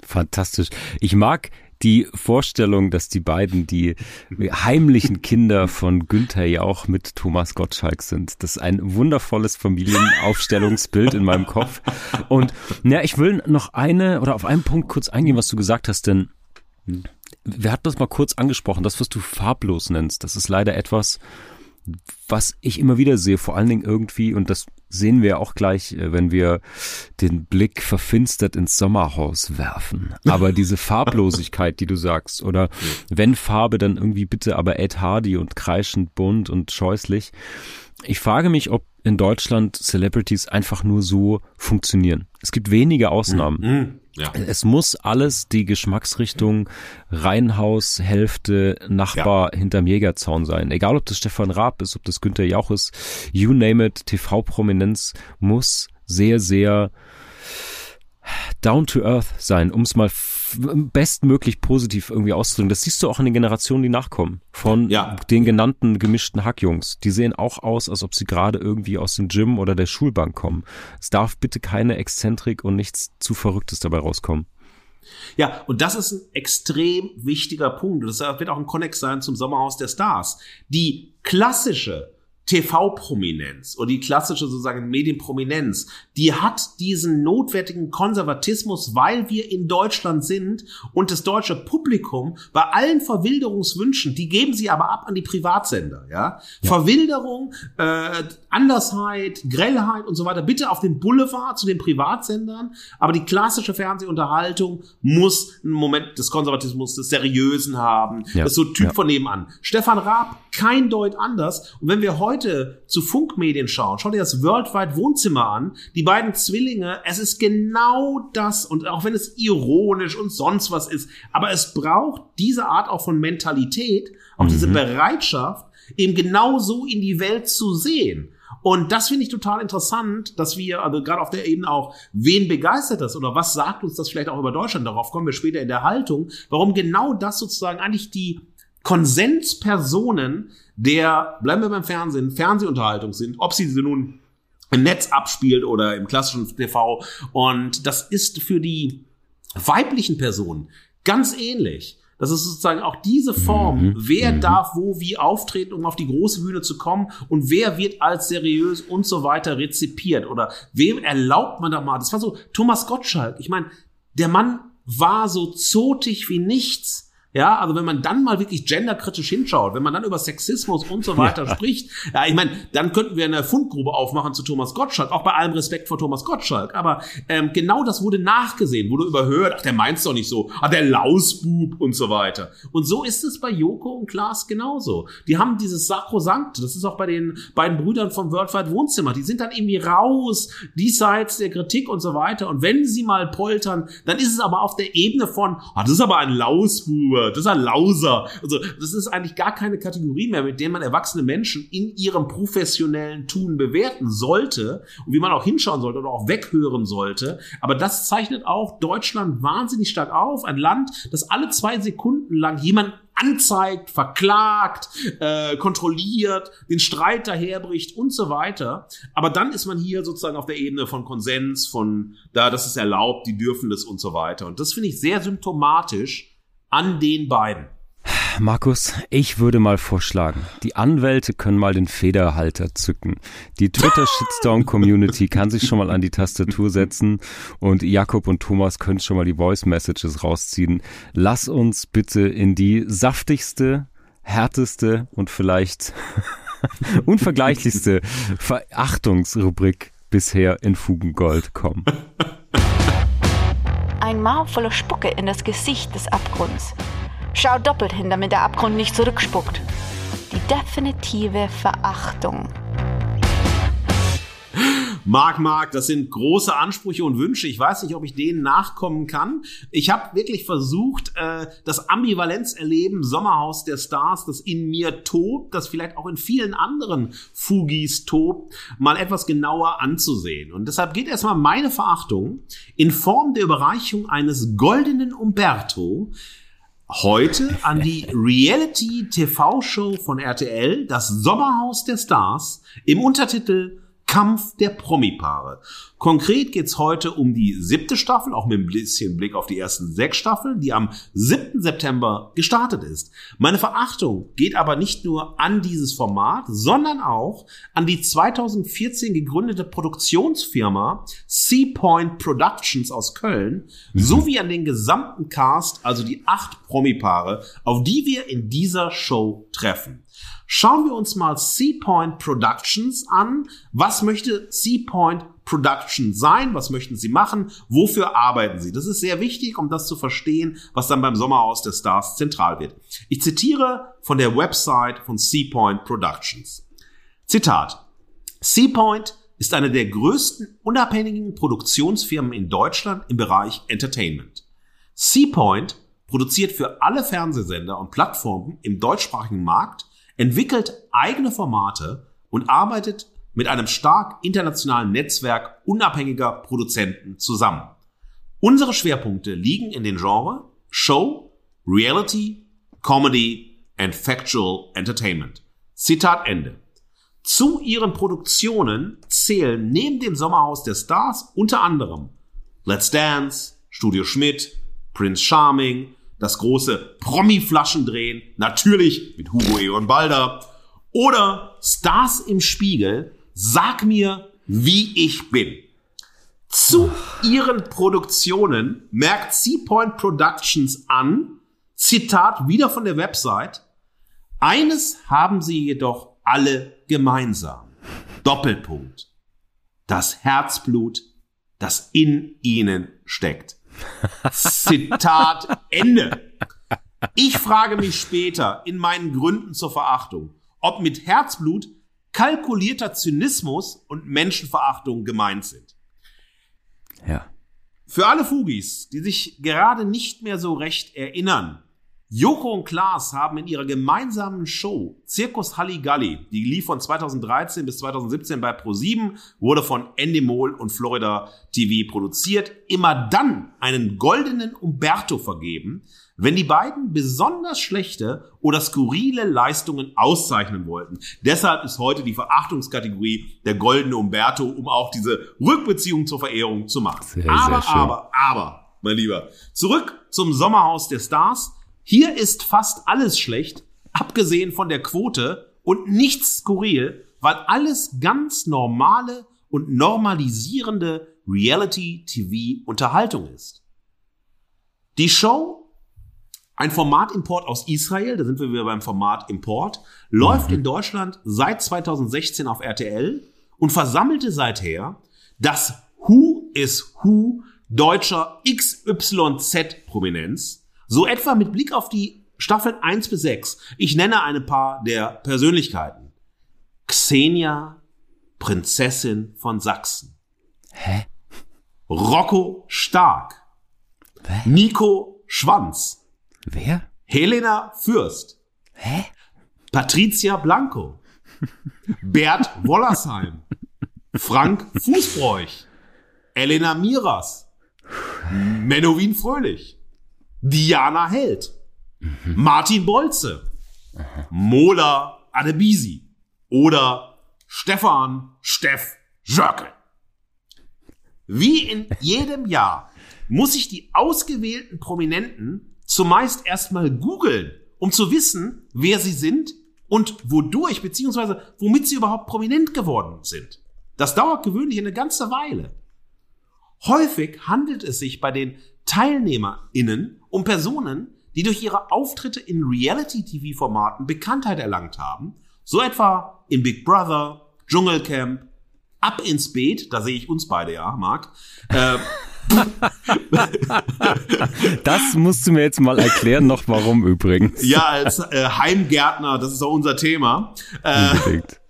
Fantastisch. Ich mag die Vorstellung, dass die beiden die heimlichen Kinder von Günther Jauch mit Thomas Gottschalk sind. Das ist ein wundervolles Familienaufstellungsbild in meinem Kopf. Und ja, ich will noch eine oder auf einen Punkt kurz eingehen, was du gesagt hast, denn wir hatten das mal kurz angesprochen, das, was du farblos nennst, das ist leider etwas, was ich immer wieder sehe, vor allen Dingen irgendwie, und das sehen wir auch gleich, äh, wenn wir den Blick verfinstert ins Sommerhaus werfen. Aber diese Farblosigkeit, die du sagst, oder wenn Farbe, dann irgendwie bitte aber Ed Hardy und kreischend bunt und scheußlich. Ich frage mich, ob in Deutschland Celebrities einfach nur so funktionieren. Es gibt wenige Ausnahmen. Ja. Es muss alles die Geschmacksrichtung Reihenhaus, Hälfte, Nachbar ja. hinterm Jägerzaun sein. Egal, ob das Stefan Raab ist, ob das Günther Jauch ist, you name it, TV-Prominenz muss sehr, sehr down to earth sein, um es mal bestmöglich positiv irgendwie auszudrücken. Das siehst du auch in den Generationen, die nachkommen. Von ja. den genannten gemischten Hackjungs. Die sehen auch aus, als ob sie gerade irgendwie aus dem Gym oder der Schulbank kommen. Es darf bitte keine Exzentrik und nichts zu Verrücktes dabei rauskommen. Ja, und das ist ein extrem wichtiger Punkt. Das wird auch ein Konnex sein zum Sommerhaus der Stars. Die klassische TV-Prominenz oder die klassische sozusagen Medienprominenz, die hat diesen notwendigen Konservatismus, weil wir in Deutschland sind und das deutsche Publikum bei allen Verwilderungswünschen, die geben sie aber ab an die Privatsender, ja. ja. Verwilderung, äh, Andersheit, Grellheit und so weiter, bitte auf den Boulevard zu den Privatsendern, aber die klassische Fernsehunterhaltung muss einen Moment des Konservatismus, des Seriösen haben, ja. das ist so Typ ja. von nebenan. Stefan Raab, kein Deut anders und wenn wir heute heute zu Funkmedien schauen, schau dir das Worldwide Wohnzimmer an, die beiden Zwillinge, es ist genau das und auch wenn es ironisch und sonst was ist, aber es braucht diese Art auch von Mentalität, auch mhm. diese Bereitschaft, eben genau so in die Welt zu sehen. Und das finde ich total interessant, dass wir, also gerade auf der Ebene auch, wen begeistert das oder was sagt uns das vielleicht auch über Deutschland? Darauf kommen wir später in der Haltung, warum genau das sozusagen eigentlich die Konsenspersonen der, bleiben wir beim Fernsehen, Fernsehunterhaltung sind, ob sie sie nun im Netz abspielt oder im klassischen TV. Und das ist für die weiblichen Personen ganz ähnlich. Das ist sozusagen auch diese Form, mhm. wer mhm. darf wo wie auftreten, um auf die große Bühne zu kommen und wer wird als seriös und so weiter rezipiert oder wem erlaubt man da mal. Das war so Thomas Gottschalk. Ich meine, der Mann war so zotig wie nichts Ja, also wenn man dann mal wirklich genderkritisch hinschaut, wenn man dann über Sexismus und so weiter ja. spricht, ja, ich meine, dann könnten wir eine Fundgrube aufmachen zu Thomas Gottschalk, auch bei allem Respekt vor Thomas Gottschalk. Aber ähm, genau das wurde nachgesehen, wurde überhört, ach, der meint's doch nicht so, ach, der Lausbub und so weiter. Und so ist es bei Joko und Klaas genauso. Die haben dieses Sakrosankt, das ist auch bei den beiden Brüdern vom Worldwide Wohnzimmer, die sind dann irgendwie raus, diesseits der Kritik und so weiter. Und wenn sie mal poltern, dann ist es aber auf der Ebene von, ah, das ist aber ein Lausbub, das ist ein Lauser. Also das ist eigentlich gar keine Kategorie mehr, mit der man erwachsene Menschen in ihrem professionellen Tun bewerten sollte und wie man auch hinschauen sollte oder auch weghören sollte. Aber das zeichnet auch Deutschland wahnsinnig stark auf. Ein Land, das alle zwei Sekunden lang jemanden anzeigt, verklagt, äh, kontrolliert, den Streit daherbricht und so weiter. Aber dann ist man hier sozusagen auf der Ebene von Konsens, von da, das ist erlaubt, die dürfen das und so weiter. Und das finde ich sehr symptomatisch an den beiden. Markus, ich würde mal vorschlagen, die Anwälte können mal den Federhalter zücken. Die Twitter-Shitstorm-Community kann sich schon mal an die Tastatur setzen und Jakob und Thomas können schon mal die Voice-Messages rausziehen. Lass uns bitte in die saftigste, härteste und vielleicht unvergleichlichste Verachtungsrubrik bisher in Fugengold kommen. Ein Maul voller Spucke in das Gesicht des Abgrunds. Schau doppelt hin, damit der Abgrund nicht zurückspuckt. Die definitive Verachtung. Mark, Mark, das sind große Ansprüche und Wünsche. Ich weiß nicht, ob ich denen nachkommen kann. Ich habe wirklich versucht, äh, das Ambivalenzerleben Sommerhaus der Stars, das in mir tobt, das vielleicht auch in vielen anderen Fugis tobt, mal etwas genauer anzusehen. Und deshalb geht erstmal meine Verachtung in Form der Überreichung eines goldenen Umberto heute an die Reality-TV-Show von RTL, das Sommerhaus der Stars, im Untertitel Kampf der Promi-Paare. Konkret geht's heute um die siebte Staffel, auch mit ein bisschen Blick auf die ersten sechs Staffeln, die am 7. September gestartet ist. Meine Verachtung geht aber nicht nur an dieses Format, sondern auch an die 2014 gegründete Produktionsfirma Seapoint Productions aus Köln, mhm. sowie an den gesamten Cast, also die acht Promi-Paare, auf die wir in dieser Show treffen. Schauen wir uns mal Seapoint Productions an. Was möchte Seapoint Production sein? Was möchten sie machen? Wofür arbeiten sie? Das ist sehr wichtig, um das zu verstehen, was dann beim Sommerhaus der Stars zentral wird. Ich zitiere von der Website von Seapoint Productions. Zitat. Seapoint ist eine der größten unabhängigen Produktionsfirmen in Deutschland im Bereich Entertainment. Seapoint produziert für alle Fernsehsender und Plattformen im deutschsprachigen Markt entwickelt eigene Formate und arbeitet mit einem stark internationalen Netzwerk unabhängiger Produzenten zusammen. Unsere Schwerpunkte liegen in den Genres Show, Reality, Comedy and Factual Entertainment. Zitat Ende. Zu ihren Produktionen zählen neben dem Sommerhaus der Stars unter anderem Let's Dance, Studio Schmidt, Prince Charming, das große Promi-Flaschendrehen, natürlich mit Hugo Egon Balder, oder Stars im Spiegel, sag mir, wie ich bin. Zu ihren Produktionen merkt Seapoint Productions an, Zitat wieder von der Website, eines haben sie jedoch alle gemeinsam. Doppelpunkt. Das Herzblut, das in ihnen steckt. Zitat Ende. Ich frage mich später in meinen Gründen zur Verachtung, ob mit Herzblut kalkulierter Zynismus und Menschenverachtung gemeint sind. Ja. Für alle Fugis, die sich gerade nicht mehr so recht erinnern, Joko und Klaas haben in ihrer gemeinsamen Show Zirkus Halligalli, die lief von 2013 bis 2017 bei Pro7, wurde von Endemol und Florida TV produziert, immer dann einen goldenen Umberto vergeben, wenn die beiden besonders schlechte oder skurrile Leistungen auszeichnen wollten. Deshalb ist heute die Verachtungskategorie der goldene Umberto, um auch diese Rückbeziehung zur Verehrung zu machen. Sehr, aber, sehr aber, aber, mein Lieber, zurück zum Sommerhaus der Stars. Hier ist fast alles schlecht, abgesehen von der Quote und nichts skurril, weil alles ganz normale und normalisierende Reality-TV-Unterhaltung ist. Die Show Ein Formatimport aus Israel, da sind wir wieder beim Formatimport, läuft in Deutschland seit 2016 auf RTL und versammelte seither das Who is Who deutscher XYZ-Prominenz, so etwa mit Blick auf die Staffeln 1 bis 6. Ich nenne ein paar der Persönlichkeiten. Xenia, Prinzessin von Sachsen. Hä? Rocco Stark. Hä? Nico Schwanz. Wer? Helena Fürst. Hä? Patricia Blanco. Bert Wollersheim. Frank Fußbräuch. Elena Miras. Menowin Fröhlich. Diana Held. Martin Bolze. Mola Adebisi. Oder Stefan Steff Jöckel. Wie in jedem Jahr muss ich die ausgewählten Prominenten zumeist erstmal googeln, um zu wissen, wer sie sind und wodurch, beziehungsweise womit sie überhaupt prominent geworden sind. Das dauert gewöhnlich eine ganze Weile. Häufig handelt es sich bei den TeilnehmerInnen um Personen, die durch ihre Auftritte in Reality-TV-Formaten Bekanntheit erlangt haben, so etwa in Big Brother, Dschungelcamp, Ab ins Beet, da sehe ich uns beide ja, Marc, äh, Das musst du mir jetzt mal erklären, noch warum übrigens. ja als äh, Heimgärtner, das ist auch unser Thema, äh, Unbedingt.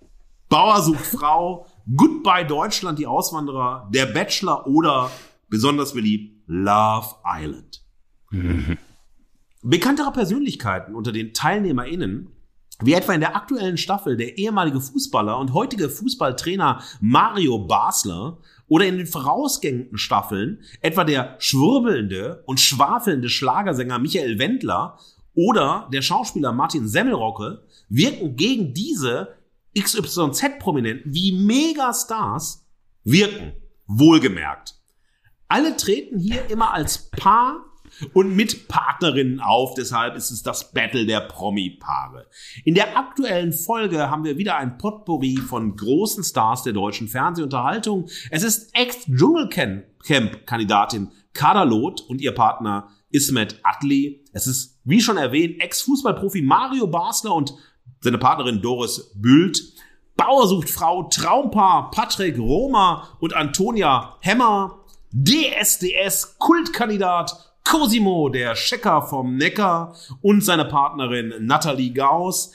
Bauer sucht Frau, Goodbye Deutschland, die Auswanderer, Der Bachelor oder besonders beliebt Love Island. Bekanntere Persönlichkeiten unter den TeilnehmerInnen, wie etwa in der aktuellen Staffel der ehemalige Fußballer und heutige Fußballtrainer Mario Basler oder in den vorausgehenden Staffeln etwa der schwurbelnde und schwafelnde Schlagersänger Michael Wendler oder der Schauspieler Martin Semmelrocke wirken gegen diese XYZ-Prominenten wie Megastars wirken. Wohlgemerkt. Alle treten hier immer als Paar und mit Partnerinnen auf. Deshalb ist es das Battle der Promi-Paare. In der aktuellen Folge haben wir wieder ein Potpourri von großen Stars der deutschen Fernsehunterhaltung. Es ist Ex-Dschungelcamp-Kandidatin Kader und ihr Partner Ismet Atli. Es ist, wie schon erwähnt, Ex-Fußballprofi Mario Basler und seine Partnerin Doris Bült. Bauer sucht Frau, Traumpaar Patrick Roma und Antonia Hemmer. DSDS Kultkandidat Cosimo, der Checker vom Neckar und seine Partnerin Nathalie Gauss.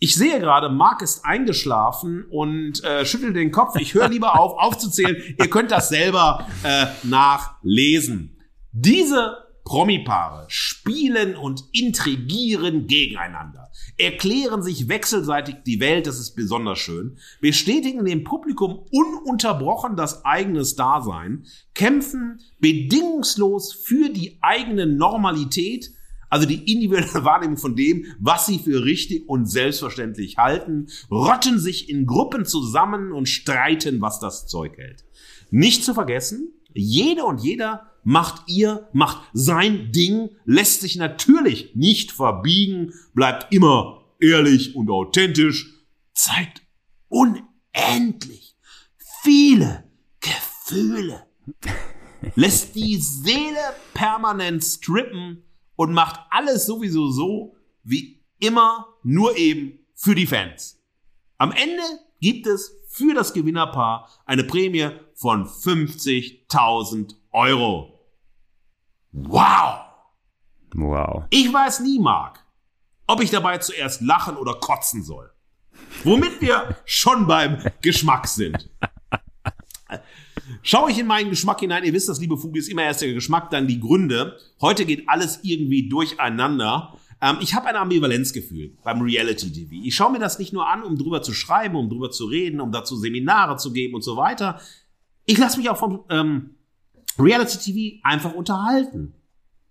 Ich sehe gerade, Marc ist eingeschlafen und äh, schüttelt den Kopf. Ich höre lieber auf, aufzuzählen. Ihr könnt das selber äh, nachlesen. Diese Promi-Paare spielen und intrigieren gegeneinander, erklären sich wechselseitig die Welt, das ist besonders schön, bestätigen dem Publikum ununterbrochen das eigene Dasein, kämpfen bedingungslos für die eigene Normalität, also die individuelle Wahrnehmung von dem, was sie für richtig und selbstverständlich halten, rotten sich in Gruppen zusammen und streiten, was das Zeug hält. Nicht zu vergessen, jede und jeder macht ihr, macht sein Ding, lässt sich natürlich nicht verbiegen, bleibt immer ehrlich und authentisch, zeigt unendlich viele Gefühle, lässt die Seele permanent strippen und macht alles sowieso so, wie immer, nur eben für die Fans. Am Ende gibt es für das Gewinnerpaar eine Prämie von 50.000 Euro. Wow! Wow. Ich weiß nie, Marc, ob ich dabei zuerst lachen oder kotzen soll. Womit wir schon beim Geschmack sind. Schaue ich in meinen Geschmack hinein, ihr wisst das, liebe Fugi, ist immer erst der Geschmack, dann die Gründe. Heute geht alles irgendwie durcheinander. Ähm, ich habe ein Ambivalenzgefühl beim Reality TV. Ich schaue mir das nicht nur an, um drüber zu schreiben, um drüber zu reden, um dazu Seminare zu geben und so weiter. Ich lasse mich auch vom ähm, Reality TV einfach unterhalten,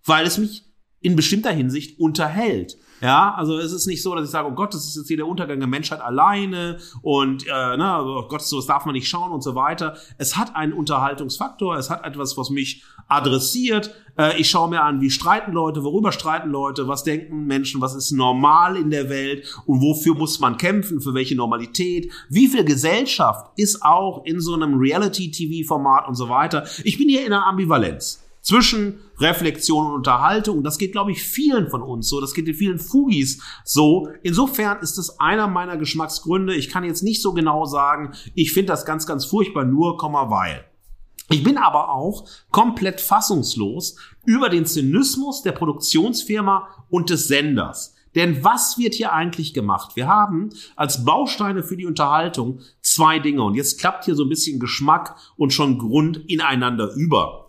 weil es mich in bestimmter Hinsicht unterhält. Ja, also es ist nicht so, dass ich sage, oh Gott, das ist jetzt hier der Untergang der Menschheit alleine und äh, ne, oh Gott, sowas darf man nicht schauen und so weiter. Es hat einen Unterhaltungsfaktor, es hat etwas, was mich adressiert. Äh, ich schaue mir an, wie streiten Leute, worüber streiten Leute, was denken Menschen, was ist normal in der Welt und wofür muss man kämpfen, für welche Normalität, wie viel Gesellschaft ist auch in so einem Reality-TV-Format und so weiter. Ich bin hier in einer Ambivalenz. Zwischen Reflexion und Unterhaltung. Das geht, glaube ich, vielen von uns so. Das geht den vielen Fugis so. Insofern ist es einer meiner Geschmacksgründe. Ich kann jetzt nicht so genau sagen, ich finde das ganz, ganz furchtbar, nur, weil. Ich bin aber auch komplett fassungslos über den Zynismus der Produktionsfirma und des Senders. Denn was wird hier eigentlich gemacht? Wir haben als Bausteine für die Unterhaltung zwei Dinge. Und jetzt klappt hier so ein bisschen Geschmack und schon Grund ineinander über.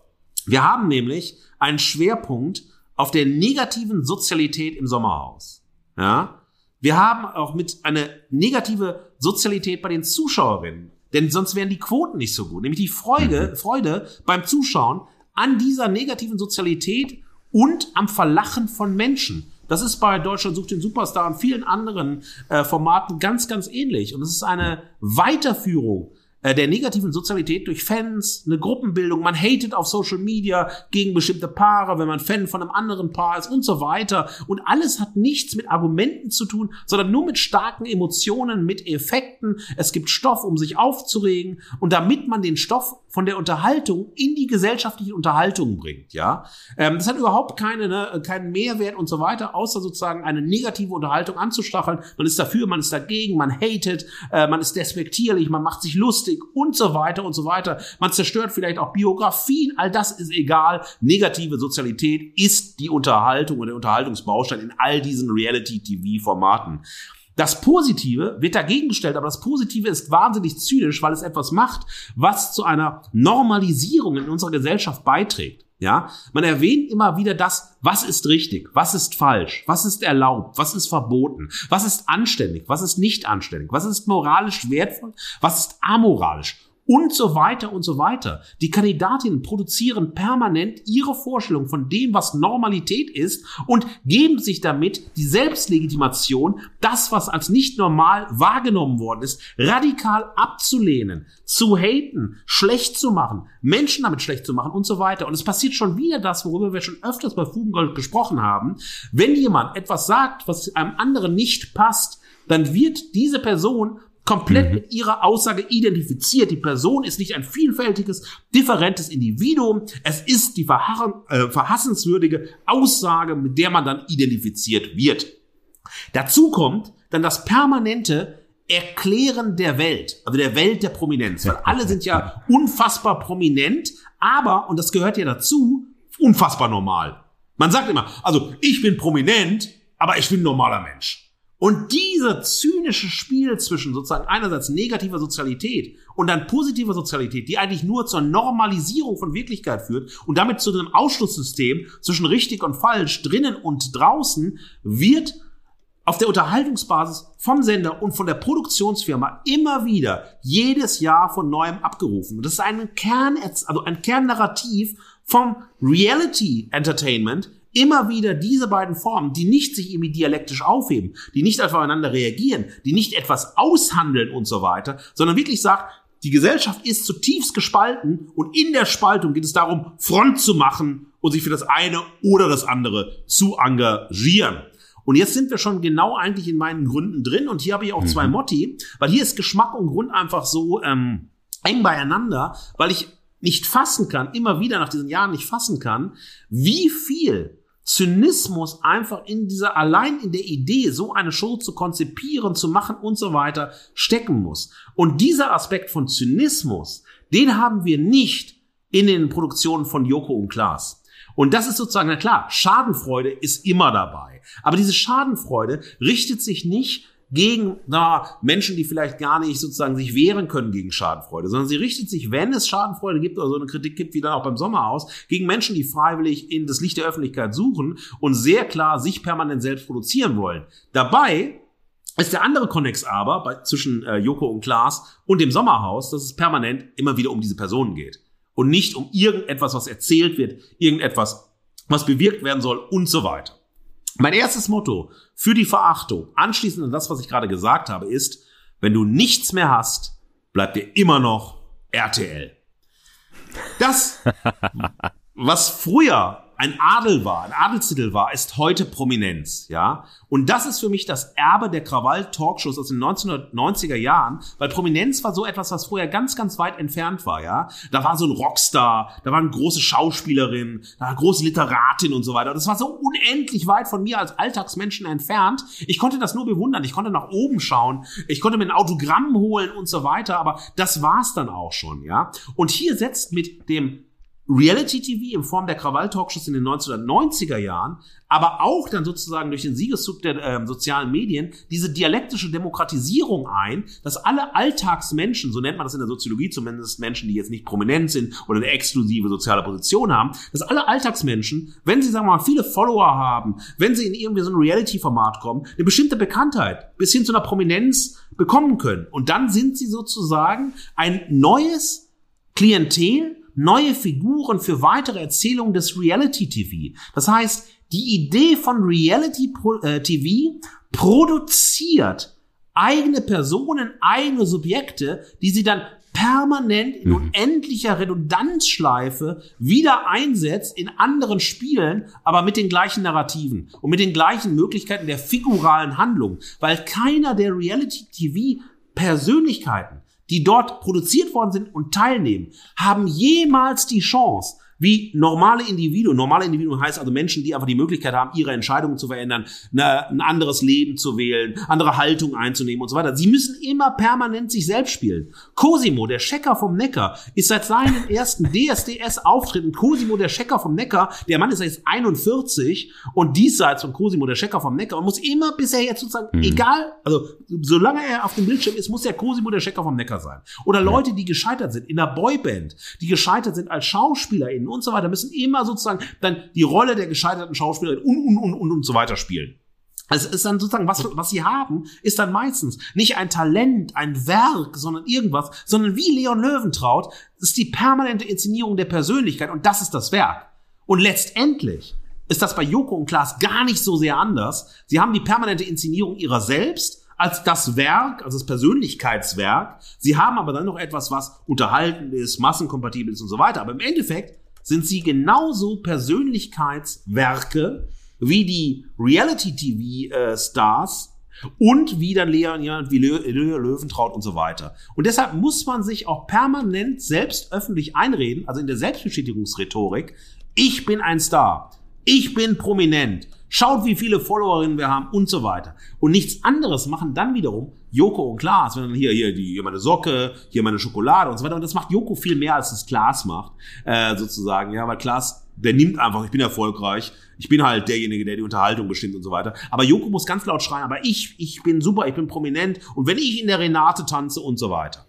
Wir haben nämlich einen Schwerpunkt auf der negativen Sozialität im Sommerhaus. Ja? Wir haben auch mit eine negative Sozialität bei den Zuschauerinnen. Denn sonst wären die Quoten nicht so gut. Nämlich die Freude, mhm. Freude beim Zuschauen an dieser negativen Sozialität und am Verlachen von Menschen. Das ist bei Deutschland sucht den Superstar und vielen anderen äh, Formaten ganz, ganz ähnlich. Und es ist eine Weiterführung äh, der negativen Sozialität durch Fans, eine Gruppenbildung, man hatet auf Social Media gegen bestimmte Paare, wenn man Fan von einem anderen Paar ist und so weiter. Und alles hat nichts mit Argumenten zu tun, sondern nur mit starken Emotionen, mit Effekten. Es gibt Stoff, um sich aufzuregen. Und damit man den Stoff von der Unterhaltung in die gesellschaftliche Unterhaltung bringt, ja, ähm, das hat überhaupt keine, ne, keinen Mehrwert und so weiter, außer sozusagen eine negative Unterhaltung anzustacheln. Man ist dafür, man ist dagegen, man hatet, äh, man ist despektierlich, man macht sich lustig Politik und so weiter und so weiter. Man zerstört vielleicht auch Biografien, all das ist egal. Negative Sozialität ist die Unterhaltung und der Unterhaltungsbaustein in all diesen Reality-TV-Formaten. Das Positive wird dagegen gestellt, aber das Positive ist wahnsinnig zynisch, weil es etwas macht, was zu einer Normalisierung in unserer Gesellschaft beiträgt. Ja, man erwähnt immer wieder das, was ist richtig, was ist falsch, was ist erlaubt, was ist verboten, was ist anständig, was ist nicht anständig, was ist moralisch wertvoll, was ist amoralisch und so weiter und so weiter. Die Kandidatinnen produzieren permanent ihre Vorstellung von dem, was Normalität ist und geben sich damit die Selbstlegitimation, das, was als nicht normal wahrgenommen worden ist, radikal abzulehnen, zu haten, schlecht zu machen, Menschen damit schlecht zu machen und so weiter. Und es passiert schon wieder das, worüber wir schon öfters bei Fugengold gesprochen haben. Wenn jemand etwas sagt, was einem anderen nicht passt, dann wird diese Person komplett mhm. mit ihrer Aussage identifiziert. Die Person ist nicht ein vielfältiges, differentes Individuum. Es ist die verharren, äh, verhassenswürdige Aussage, mit der man dann identifiziert wird. Dazu kommt dann das permanente Erklären der Welt, also der Welt der Prominenz, weil alle sind ja unfassbar prominent, aber, und das gehört ja dazu, unfassbar normal. Man sagt immer, also ich bin prominent, aber ich bin ein normaler Mensch. Und dieser zynische Spiel zwischen sozusagen einerseits negativer Sozialität und dann positiver Sozialität, die eigentlich nur zur Normalisierung von Wirklichkeit führt und damit zu einem Ausschlusssystem zwischen richtig und falsch drinnen und draußen, wird auf der Unterhaltungsbasis vom Sender und von der Produktionsfirma immer wieder jedes Jahr von neuem abgerufen. Das ist ein Kern, also ein Kernnarrativ vom Reality Entertainment, immer wieder diese beiden Formen, die nicht sich irgendwie dialektisch aufheben, die nicht aufeinander reagieren, die nicht etwas aushandeln und so weiter, sondern wirklich sagt, die Gesellschaft ist zutiefst gespalten und in der Spaltung geht es darum, Front zu machen und sich für das eine oder das andere zu engagieren. Und jetzt sind wir schon genau eigentlich in meinen Gründen drin und hier habe ich auch mhm. zwei Motti, weil hier ist Geschmack und Grund einfach so ähm, eng beieinander, weil ich nicht fassen kann, immer wieder nach diesen Jahren nicht fassen kann, wie viel Zynismus einfach in dieser, allein in der Idee, so eine Show zu konzipieren, zu machen und so weiter, stecken muss. Und dieser Aspekt von Zynismus, den haben wir nicht in den Produktionen von Joko und Klaas. Und das ist sozusagen, na klar, Schadenfreude ist immer dabei. Aber diese Schadenfreude richtet sich nicht gegen na, Menschen, die vielleicht gar nicht sozusagen sich wehren können gegen Schadenfreude, sondern sie richtet sich, wenn es Schadenfreude gibt oder so eine Kritik gibt, wie dann auch beim Sommerhaus, gegen Menschen, die freiwillig in das Licht der Öffentlichkeit suchen und sehr klar sich permanent selbst produzieren wollen. Dabei ist der andere Konnex aber bei, zwischen äh, Joko und Klaas und dem Sommerhaus, dass es permanent immer wieder um diese Personen geht und nicht um irgendetwas, was erzählt wird, irgendetwas, was bewirkt werden soll und so weiter. Mein erstes Motto für die Verachtung, anschließend an das, was ich gerade gesagt habe, ist, wenn du nichts mehr hast, bleibt dir immer noch RTL. Das, was früher ein Adel war, ein Adelstitel war, ist heute Prominenz, ja. Und das ist für mich das Erbe der Krawall-Talkshows aus den 1990er Jahren, weil Prominenz war so etwas, was vorher ganz, ganz weit entfernt war, ja. Da war so ein Rockstar, da war eine große Schauspielerin, da war eine große Literatin und so weiter. Das war so unendlich weit von mir als Alltagsmenschen entfernt. Ich konnte das nur bewundern, ich konnte nach oben schauen, ich konnte mir ein Autogramm holen und so weiter, aber das war's dann auch schon, ja. Und hier setzt mit dem Reality TV in Form der Krawall-Talkshows in den 1990er Jahren, aber auch dann sozusagen durch den Siegeszug der äh, sozialen Medien diese dialektische Demokratisierung ein, dass alle Alltagsmenschen, so nennt man das in der Soziologie zumindest Menschen, die jetzt nicht prominent sind oder eine exklusive soziale Position haben, dass alle Alltagsmenschen, wenn sie sagen wir mal viele Follower haben, wenn sie in irgendwie so ein Reality-Format kommen, eine bestimmte Bekanntheit bis hin zu einer Prominenz bekommen können. Und dann sind sie sozusagen ein neues Klientel, neue Figuren für weitere Erzählungen des Reality TV. Das heißt, die Idee von Reality äh, TV produziert eigene Personen, eigene Subjekte, die sie dann permanent in mhm. unendlicher Redundanzschleife wieder einsetzt in anderen Spielen, aber mit den gleichen Narrativen und mit den gleichen Möglichkeiten der figuralen Handlung, weil keiner der Reality TV Persönlichkeiten die dort produziert worden sind und teilnehmen, haben jemals die Chance, wie normale Individuen. Normale Individuen heißt also Menschen, die einfach die Möglichkeit haben, ihre Entscheidungen zu verändern, eine, ein anderes Leben zu wählen, andere Haltung einzunehmen und so weiter. Sie müssen immer permanent sich selbst spielen. Cosimo, der Checker vom Neckar, ist seit seinen ersten DSDS-Auftritten Cosimo, der Checker vom Neckar. Der Mann ist jetzt 41 und diesseits von Cosimo, der Checker vom Neckar und muss immer bisher jetzt sozusagen, mhm. egal, also solange er auf dem Bildschirm ist, muss er Cosimo, der Checker vom Neckar sein. Oder Leute, die gescheitert sind in der Boyband, die gescheitert sind als SchauspielerInnen und so weiter, müssen immer sozusagen dann die Rolle der gescheiterten Schauspielerin und, und, und, und, und so weiter spielen. Also es ist dann sozusagen, was, was sie haben, ist dann meistens nicht ein Talent, ein Werk, sondern irgendwas, sondern wie Leon Löwentraut ist die permanente Inszenierung der Persönlichkeit und das ist das Werk. Und letztendlich ist das bei Joko und Klaas gar nicht so sehr anders. Sie haben die permanente Inszenierung ihrer selbst als das Werk, also das Persönlichkeitswerk. Sie haben aber dann noch etwas, was unterhalten ist, massenkompatibel ist und so weiter. Aber im Endeffekt sind sie genauso Persönlichkeitswerke wie die Reality-TV-Stars äh, und wie dann Leon, wie Lö Löwentraut und so weiter. Und deshalb muss man sich auch permanent selbst öffentlich einreden, also in der Selbstbestätigungsrhetorik, ich bin ein Star, ich bin prominent, Schaut, wie viele Followerinnen wir haben und so weiter. Und nichts anderes machen dann wiederum Joko und Klaas. Wenn dann hier, hier, die, hier meine Socke, hier meine Schokolade und so weiter. Und das macht Joko viel mehr, als das Klaas macht, äh, sozusagen. Ja, weil Klaas, der nimmt einfach, ich bin erfolgreich. Ich bin halt derjenige, der die Unterhaltung bestimmt und so weiter. Aber Joko muss ganz laut schreien, aber ich, ich bin super, ich bin prominent. Und wenn ich in der Renate tanze und so weiter.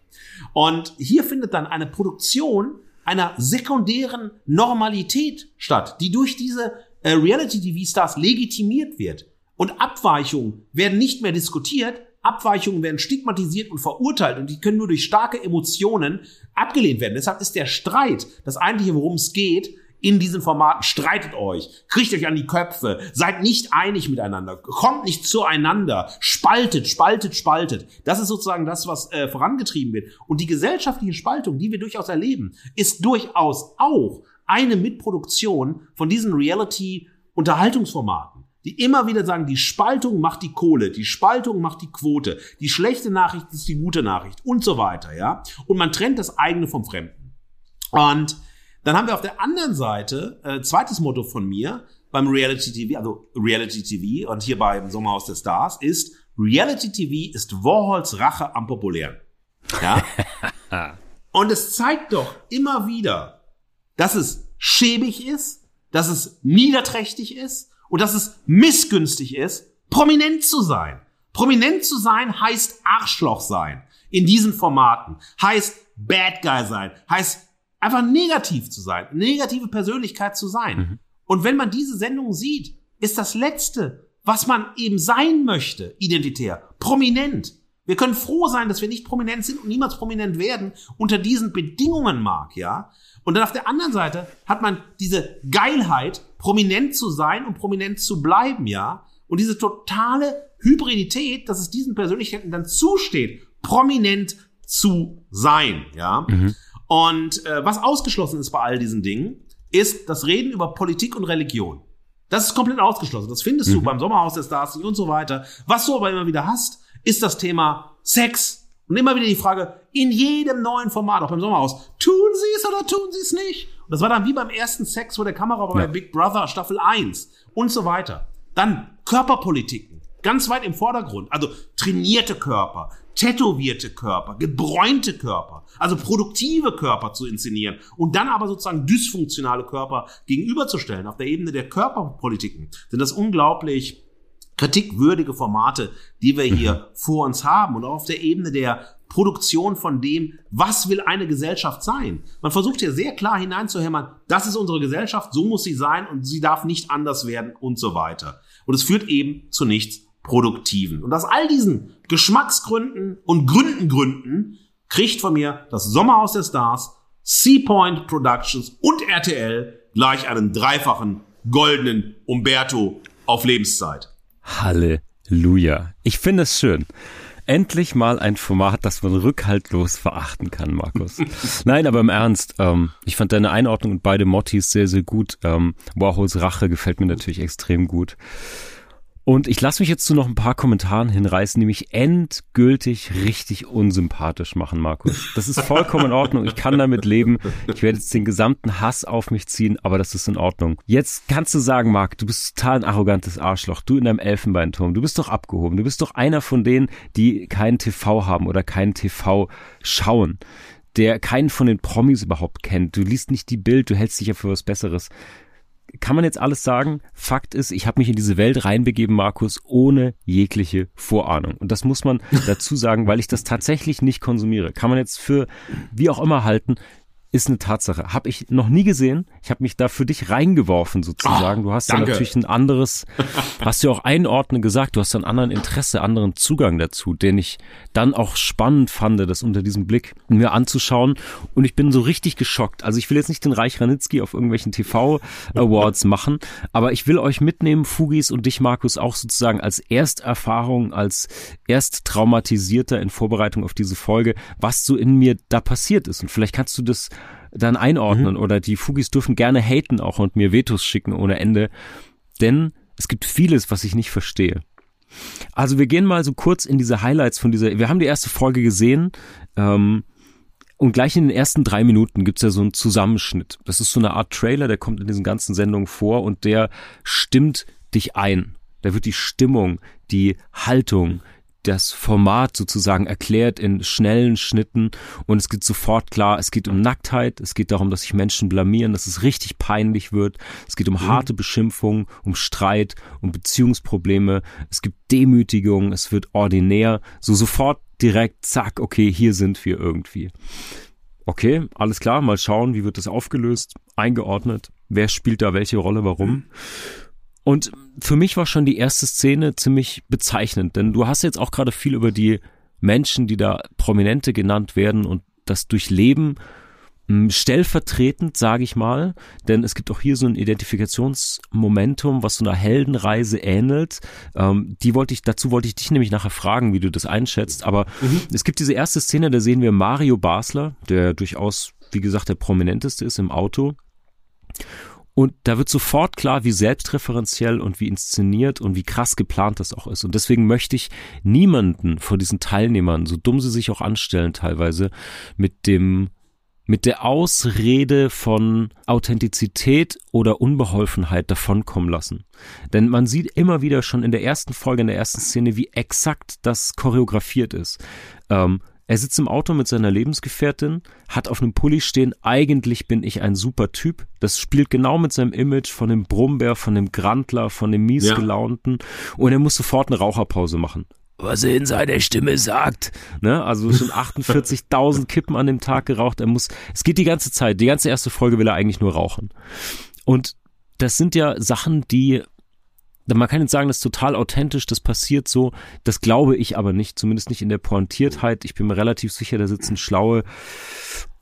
Und hier findet dann eine Produktion einer sekundären Normalität statt, die durch diese äh, Reality-TV-Stars legitimiert wird. Und Abweichungen werden nicht mehr diskutiert, Abweichungen werden stigmatisiert und verurteilt und die können nur durch starke Emotionen abgelehnt werden. Deshalb ist der Streit, das eigentliche, worum es geht, in diesen Formaten. Streitet euch, kriegt euch an die Köpfe, seid nicht einig miteinander, kommt nicht zueinander, spaltet, spaltet, spaltet. Das ist sozusagen das, was äh, vorangetrieben wird. Und die gesellschaftliche Spaltung, die wir durchaus erleben, ist durchaus auch eine Mitproduktion von diesen Reality-Unterhaltungsformaten, die immer wieder sagen, die Spaltung macht die Kohle, die Spaltung macht die Quote, die schlechte Nachricht ist die gute Nachricht und so weiter, ja. Und man trennt das eigene vom Fremden. Und dann haben wir auf der anderen Seite, äh, zweites Motto von mir beim Reality TV, also Reality TV und hier beim Sommerhaus der Stars ist, Reality TV ist Warhols Rache am Populären. Ja? und es zeigt doch immer wieder, dass es schäbig ist, dass es niederträchtig ist und dass es missgünstig ist, prominent zu sein. Prominent zu sein heißt Arschloch sein in diesen Formaten, heißt Bad Guy sein, heißt einfach negativ zu sein, negative Persönlichkeit zu sein. Mhm. Und wenn man diese Sendung sieht, ist das Letzte, was man eben sein möchte, identitär, prominent. Wir können froh sein, dass wir nicht prominent sind und niemals prominent werden unter diesen Bedingungen mag, ja. Und dann auf der anderen Seite hat man diese Geilheit, prominent zu sein und prominent zu bleiben, ja. Und diese totale Hybridität, dass es diesen Persönlichkeiten dann zusteht, prominent zu sein, ja. Mhm. Und äh, was ausgeschlossen ist bei all diesen Dingen, ist das Reden über Politik und Religion. Das ist komplett ausgeschlossen. Das findest mhm. du beim Sommerhaus der Stars und so weiter. Was du aber immer wieder hast, ist das Thema Sex. Und immer wieder die Frage, in jedem neuen Format, auch beim Sommerhaus, tun sie es oder tun sie es nicht? Und das war dann wie beim ersten Sex vor der Kamera bei ja. Big Brother Staffel 1 und so weiter. Dann Körperpolitiken, ganz weit im Vordergrund. Also trainierte Körper, tätowierte Körper, gebräunte Körper, also produktive Körper zu inszenieren und dann aber sozusagen dysfunktionale Körper gegenüberzustellen. Auf der Ebene der Körperpolitiken sind das unglaublich kritikwürdige Formate, die wir hier mhm. vor uns haben und auch auf der Ebene der Produktion von dem, was will eine Gesellschaft sein. Man versucht hier sehr klar hineinzuhämmern, das ist unsere Gesellschaft, so muss sie sein und sie darf nicht anders werden und so weiter. Und es führt eben zu nichts Produktiven. Und aus all diesen Geschmacksgründen und Gründengründen kriegt von mir das Sommerhaus der Stars, Seapoint Productions und RTL gleich einen dreifachen goldenen Umberto auf Lebenszeit. Halleluja. Ich finde es schön. Endlich mal ein Format, das man rückhaltlos verachten kann, Markus. Nein, aber im Ernst, ähm, ich fand deine Einordnung und beide Mottis sehr, sehr gut. Ähm, Warhols Rache gefällt mir natürlich extrem gut. Und ich lasse mich jetzt zu noch ein paar Kommentaren hinreißen, die mich endgültig richtig unsympathisch machen, Markus. Das ist vollkommen in Ordnung. Ich kann damit leben. Ich werde jetzt den gesamten Hass auf mich ziehen, aber das ist in Ordnung. Jetzt kannst du sagen, Marc, du bist total ein arrogantes Arschloch. Du in deinem Elfenbeinturm. Du bist doch abgehoben. Du bist doch einer von denen, die keinen TV haben oder keinen TV schauen. Der keinen von den Promis überhaupt kennt. Du liest nicht die Bild, du hältst dich ja für was Besseres kann man jetzt alles sagen? Fakt ist, ich habe mich in diese Welt reinbegeben, Markus, ohne jegliche Vorahnung. Und das muss man dazu sagen, weil ich das tatsächlich nicht konsumiere. Kann man jetzt für wie auch immer halten ist eine Tatsache. Habe ich noch nie gesehen. Ich habe mich da für dich reingeworfen sozusagen. Oh, du hast ja natürlich ein anderes, hast du auch einordnen gesagt, du hast ein anderen Interesse, anderen Zugang dazu, den ich dann auch spannend fand, das unter diesem Blick mir anzuschauen. Und ich bin so richtig geschockt. Also ich will jetzt nicht den Reich Ranitzky auf irgendwelchen TV-Awards machen, aber ich will euch mitnehmen, Fugis und dich, Markus, auch sozusagen als Ersterfahrung, als Ersttraumatisierter in Vorbereitung auf diese Folge, was so in mir da passiert ist. Und vielleicht kannst du das dann einordnen mhm. oder die Fugis dürfen gerne haten auch und mir Vetos schicken ohne Ende, denn es gibt vieles, was ich nicht verstehe. Also wir gehen mal so kurz in diese Highlights von dieser, wir haben die erste Folge gesehen, ähm, und gleich in den ersten drei Minuten gibt's ja so einen Zusammenschnitt. Das ist so eine Art Trailer, der kommt in diesen ganzen Sendungen vor und der stimmt dich ein. Da wird die Stimmung, die Haltung, das Format sozusagen erklärt in schnellen Schnitten und es geht sofort klar, es geht um Nacktheit, es geht darum, dass sich Menschen blamieren, dass es richtig peinlich wird, es geht um mhm. harte Beschimpfungen, um Streit, um Beziehungsprobleme, es gibt Demütigung, es wird ordinär, so sofort direkt, zack, okay, hier sind wir irgendwie. Okay, alles klar, mal schauen, wie wird das aufgelöst, eingeordnet, wer spielt da welche Rolle, warum. Mhm. Und für mich war schon die erste Szene ziemlich bezeichnend, denn du hast jetzt auch gerade viel über die Menschen, die da Prominente genannt werden und das Durchleben hm, stellvertretend, sage ich mal, denn es gibt auch hier so ein Identifikationsmomentum, was so einer Heldenreise ähnelt. Ähm, die wollte ich, dazu wollte ich dich nämlich nachher fragen, wie du das einschätzt. Aber mhm. es gibt diese erste Szene, da sehen wir Mario Basler, der durchaus, wie gesagt, der prominenteste ist im Auto. Und da wird sofort klar, wie selbstreferenziell und wie inszeniert und wie krass geplant das auch ist. Und deswegen möchte ich niemanden von diesen Teilnehmern, so dumm sie sich auch anstellen teilweise, mit dem mit der Ausrede von Authentizität oder Unbeholfenheit davonkommen lassen. Denn man sieht immer wieder schon in der ersten Folge, in der ersten Szene, wie exakt das choreografiert ist. Ähm, er sitzt im Auto mit seiner Lebensgefährtin, hat auf einem Pulli stehen, eigentlich bin ich ein super Typ. Das spielt genau mit seinem Image von dem Brummbär, von dem Grandler, von dem miesgelaunten. Ja. Und er muss sofort eine Raucherpause machen. Was er in seiner Stimme sagt. Ne? Also schon 48.000 Kippen an dem Tag geraucht. Er muss, es geht die ganze Zeit, die ganze erste Folge will er eigentlich nur rauchen. Und das sind ja Sachen, die man kann jetzt sagen, das ist total authentisch, das passiert so. Das glaube ich aber nicht, zumindest nicht in der Pointiertheit. Ich bin mir relativ sicher, da sitzen schlaue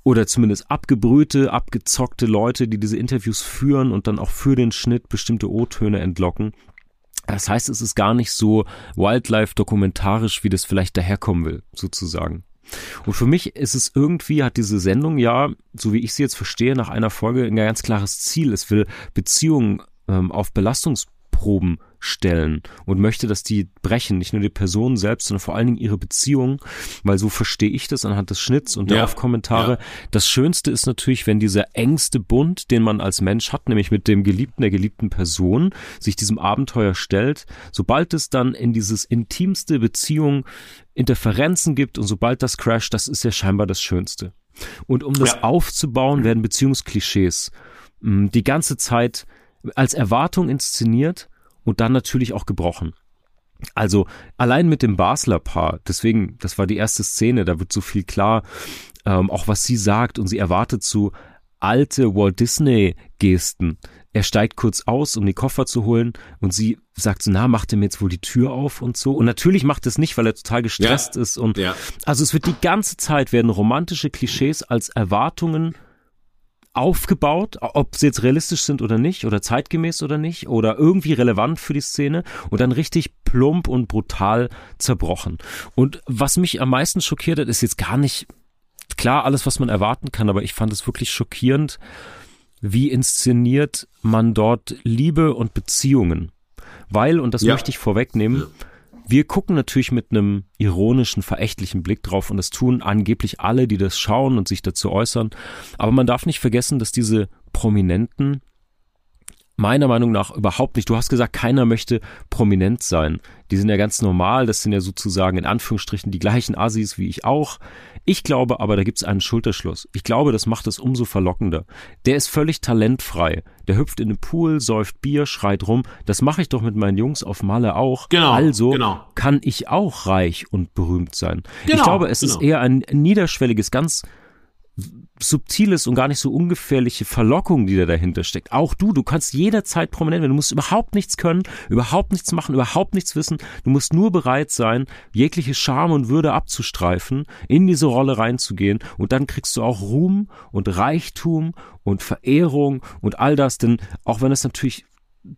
oder zumindest abgebrühte, abgezockte Leute, die diese Interviews führen und dann auch für den Schnitt bestimmte O-Töne entlocken. Das heißt, es ist gar nicht so Wildlife-dokumentarisch, wie das vielleicht daherkommen will, sozusagen. Und für mich ist es irgendwie, hat diese Sendung ja, so wie ich sie jetzt verstehe, nach einer Folge ein ganz klares Ziel. Es will Beziehungen ähm, auf Belastungsproben stellen und möchte, dass die brechen, nicht nur die Person selbst, sondern vor allen Dingen ihre Beziehung, weil so verstehe ich das anhand des Schnitts und der ja, Aufkommentare. Ja. Das Schönste ist natürlich, wenn dieser engste Bund, den man als Mensch hat, nämlich mit dem Geliebten, der geliebten Person, sich diesem Abenteuer stellt, sobald es dann in dieses intimste Beziehung Interferenzen gibt und sobald das crasht, das ist ja scheinbar das Schönste. Und um das ja. aufzubauen, werden Beziehungsklischees mh, mm, die ganze Zeit als Erwartung inszeniert und dann natürlich auch gebrochen. Also allein mit dem Basler Paar, deswegen, das war die erste Szene, da wird so viel klar, ähm, auch was sie sagt und sie erwartet so alte Walt Disney Gesten. Er steigt kurz aus, um die Koffer zu holen und sie sagt so, na, macht er mir jetzt wohl die Tür auf und so. Und natürlich macht es nicht, weil er total gestresst ja. ist und ja. also es wird die ganze Zeit werden romantische Klischees als Erwartungen aufgebaut, ob sie jetzt realistisch sind oder nicht, oder zeitgemäß oder nicht, oder irgendwie relevant für die Szene und dann richtig plump und brutal zerbrochen. Und was mich am meisten schockiert hat, ist jetzt gar nicht klar alles, was man erwarten kann, aber ich fand es wirklich schockierend, wie inszeniert man dort Liebe und Beziehungen. Weil, und das ja. möchte ich vorwegnehmen, ja wir gucken natürlich mit einem ironischen, verächtlichen Blick drauf und das tun angeblich alle, die das schauen und sich dazu äußern. Aber man darf nicht vergessen, dass diese Prominenten meiner Meinung nach überhaupt nicht. Du hast gesagt, keiner möchte prominent sein. Die sind ja ganz normal, das sind ja sozusagen in Anführungsstrichen die gleichen Assis wie ich auch. Ich glaube aber, da gibt es einen Schulterschluss. Ich glaube, das macht es umso verlockender. Der ist völlig talentfrei. Der hüpft in den Pool, säuft Bier, schreit rum. Das mache ich doch mit meinen Jungs auf Malle auch. Genau, also genau. kann ich auch reich und berühmt sein. Genau, ich glaube, es genau. ist eher ein niederschwelliges, ganz subtiles und gar nicht so ungefährliche Verlockung, die da dahinter steckt. Auch du, du kannst jederzeit prominent werden. Du musst überhaupt nichts können, überhaupt nichts machen, überhaupt nichts wissen. Du musst nur bereit sein, jegliche Scham und Würde abzustreifen, in diese Rolle reinzugehen und dann kriegst du auch Ruhm und Reichtum und Verehrung und all das, denn auch wenn es natürlich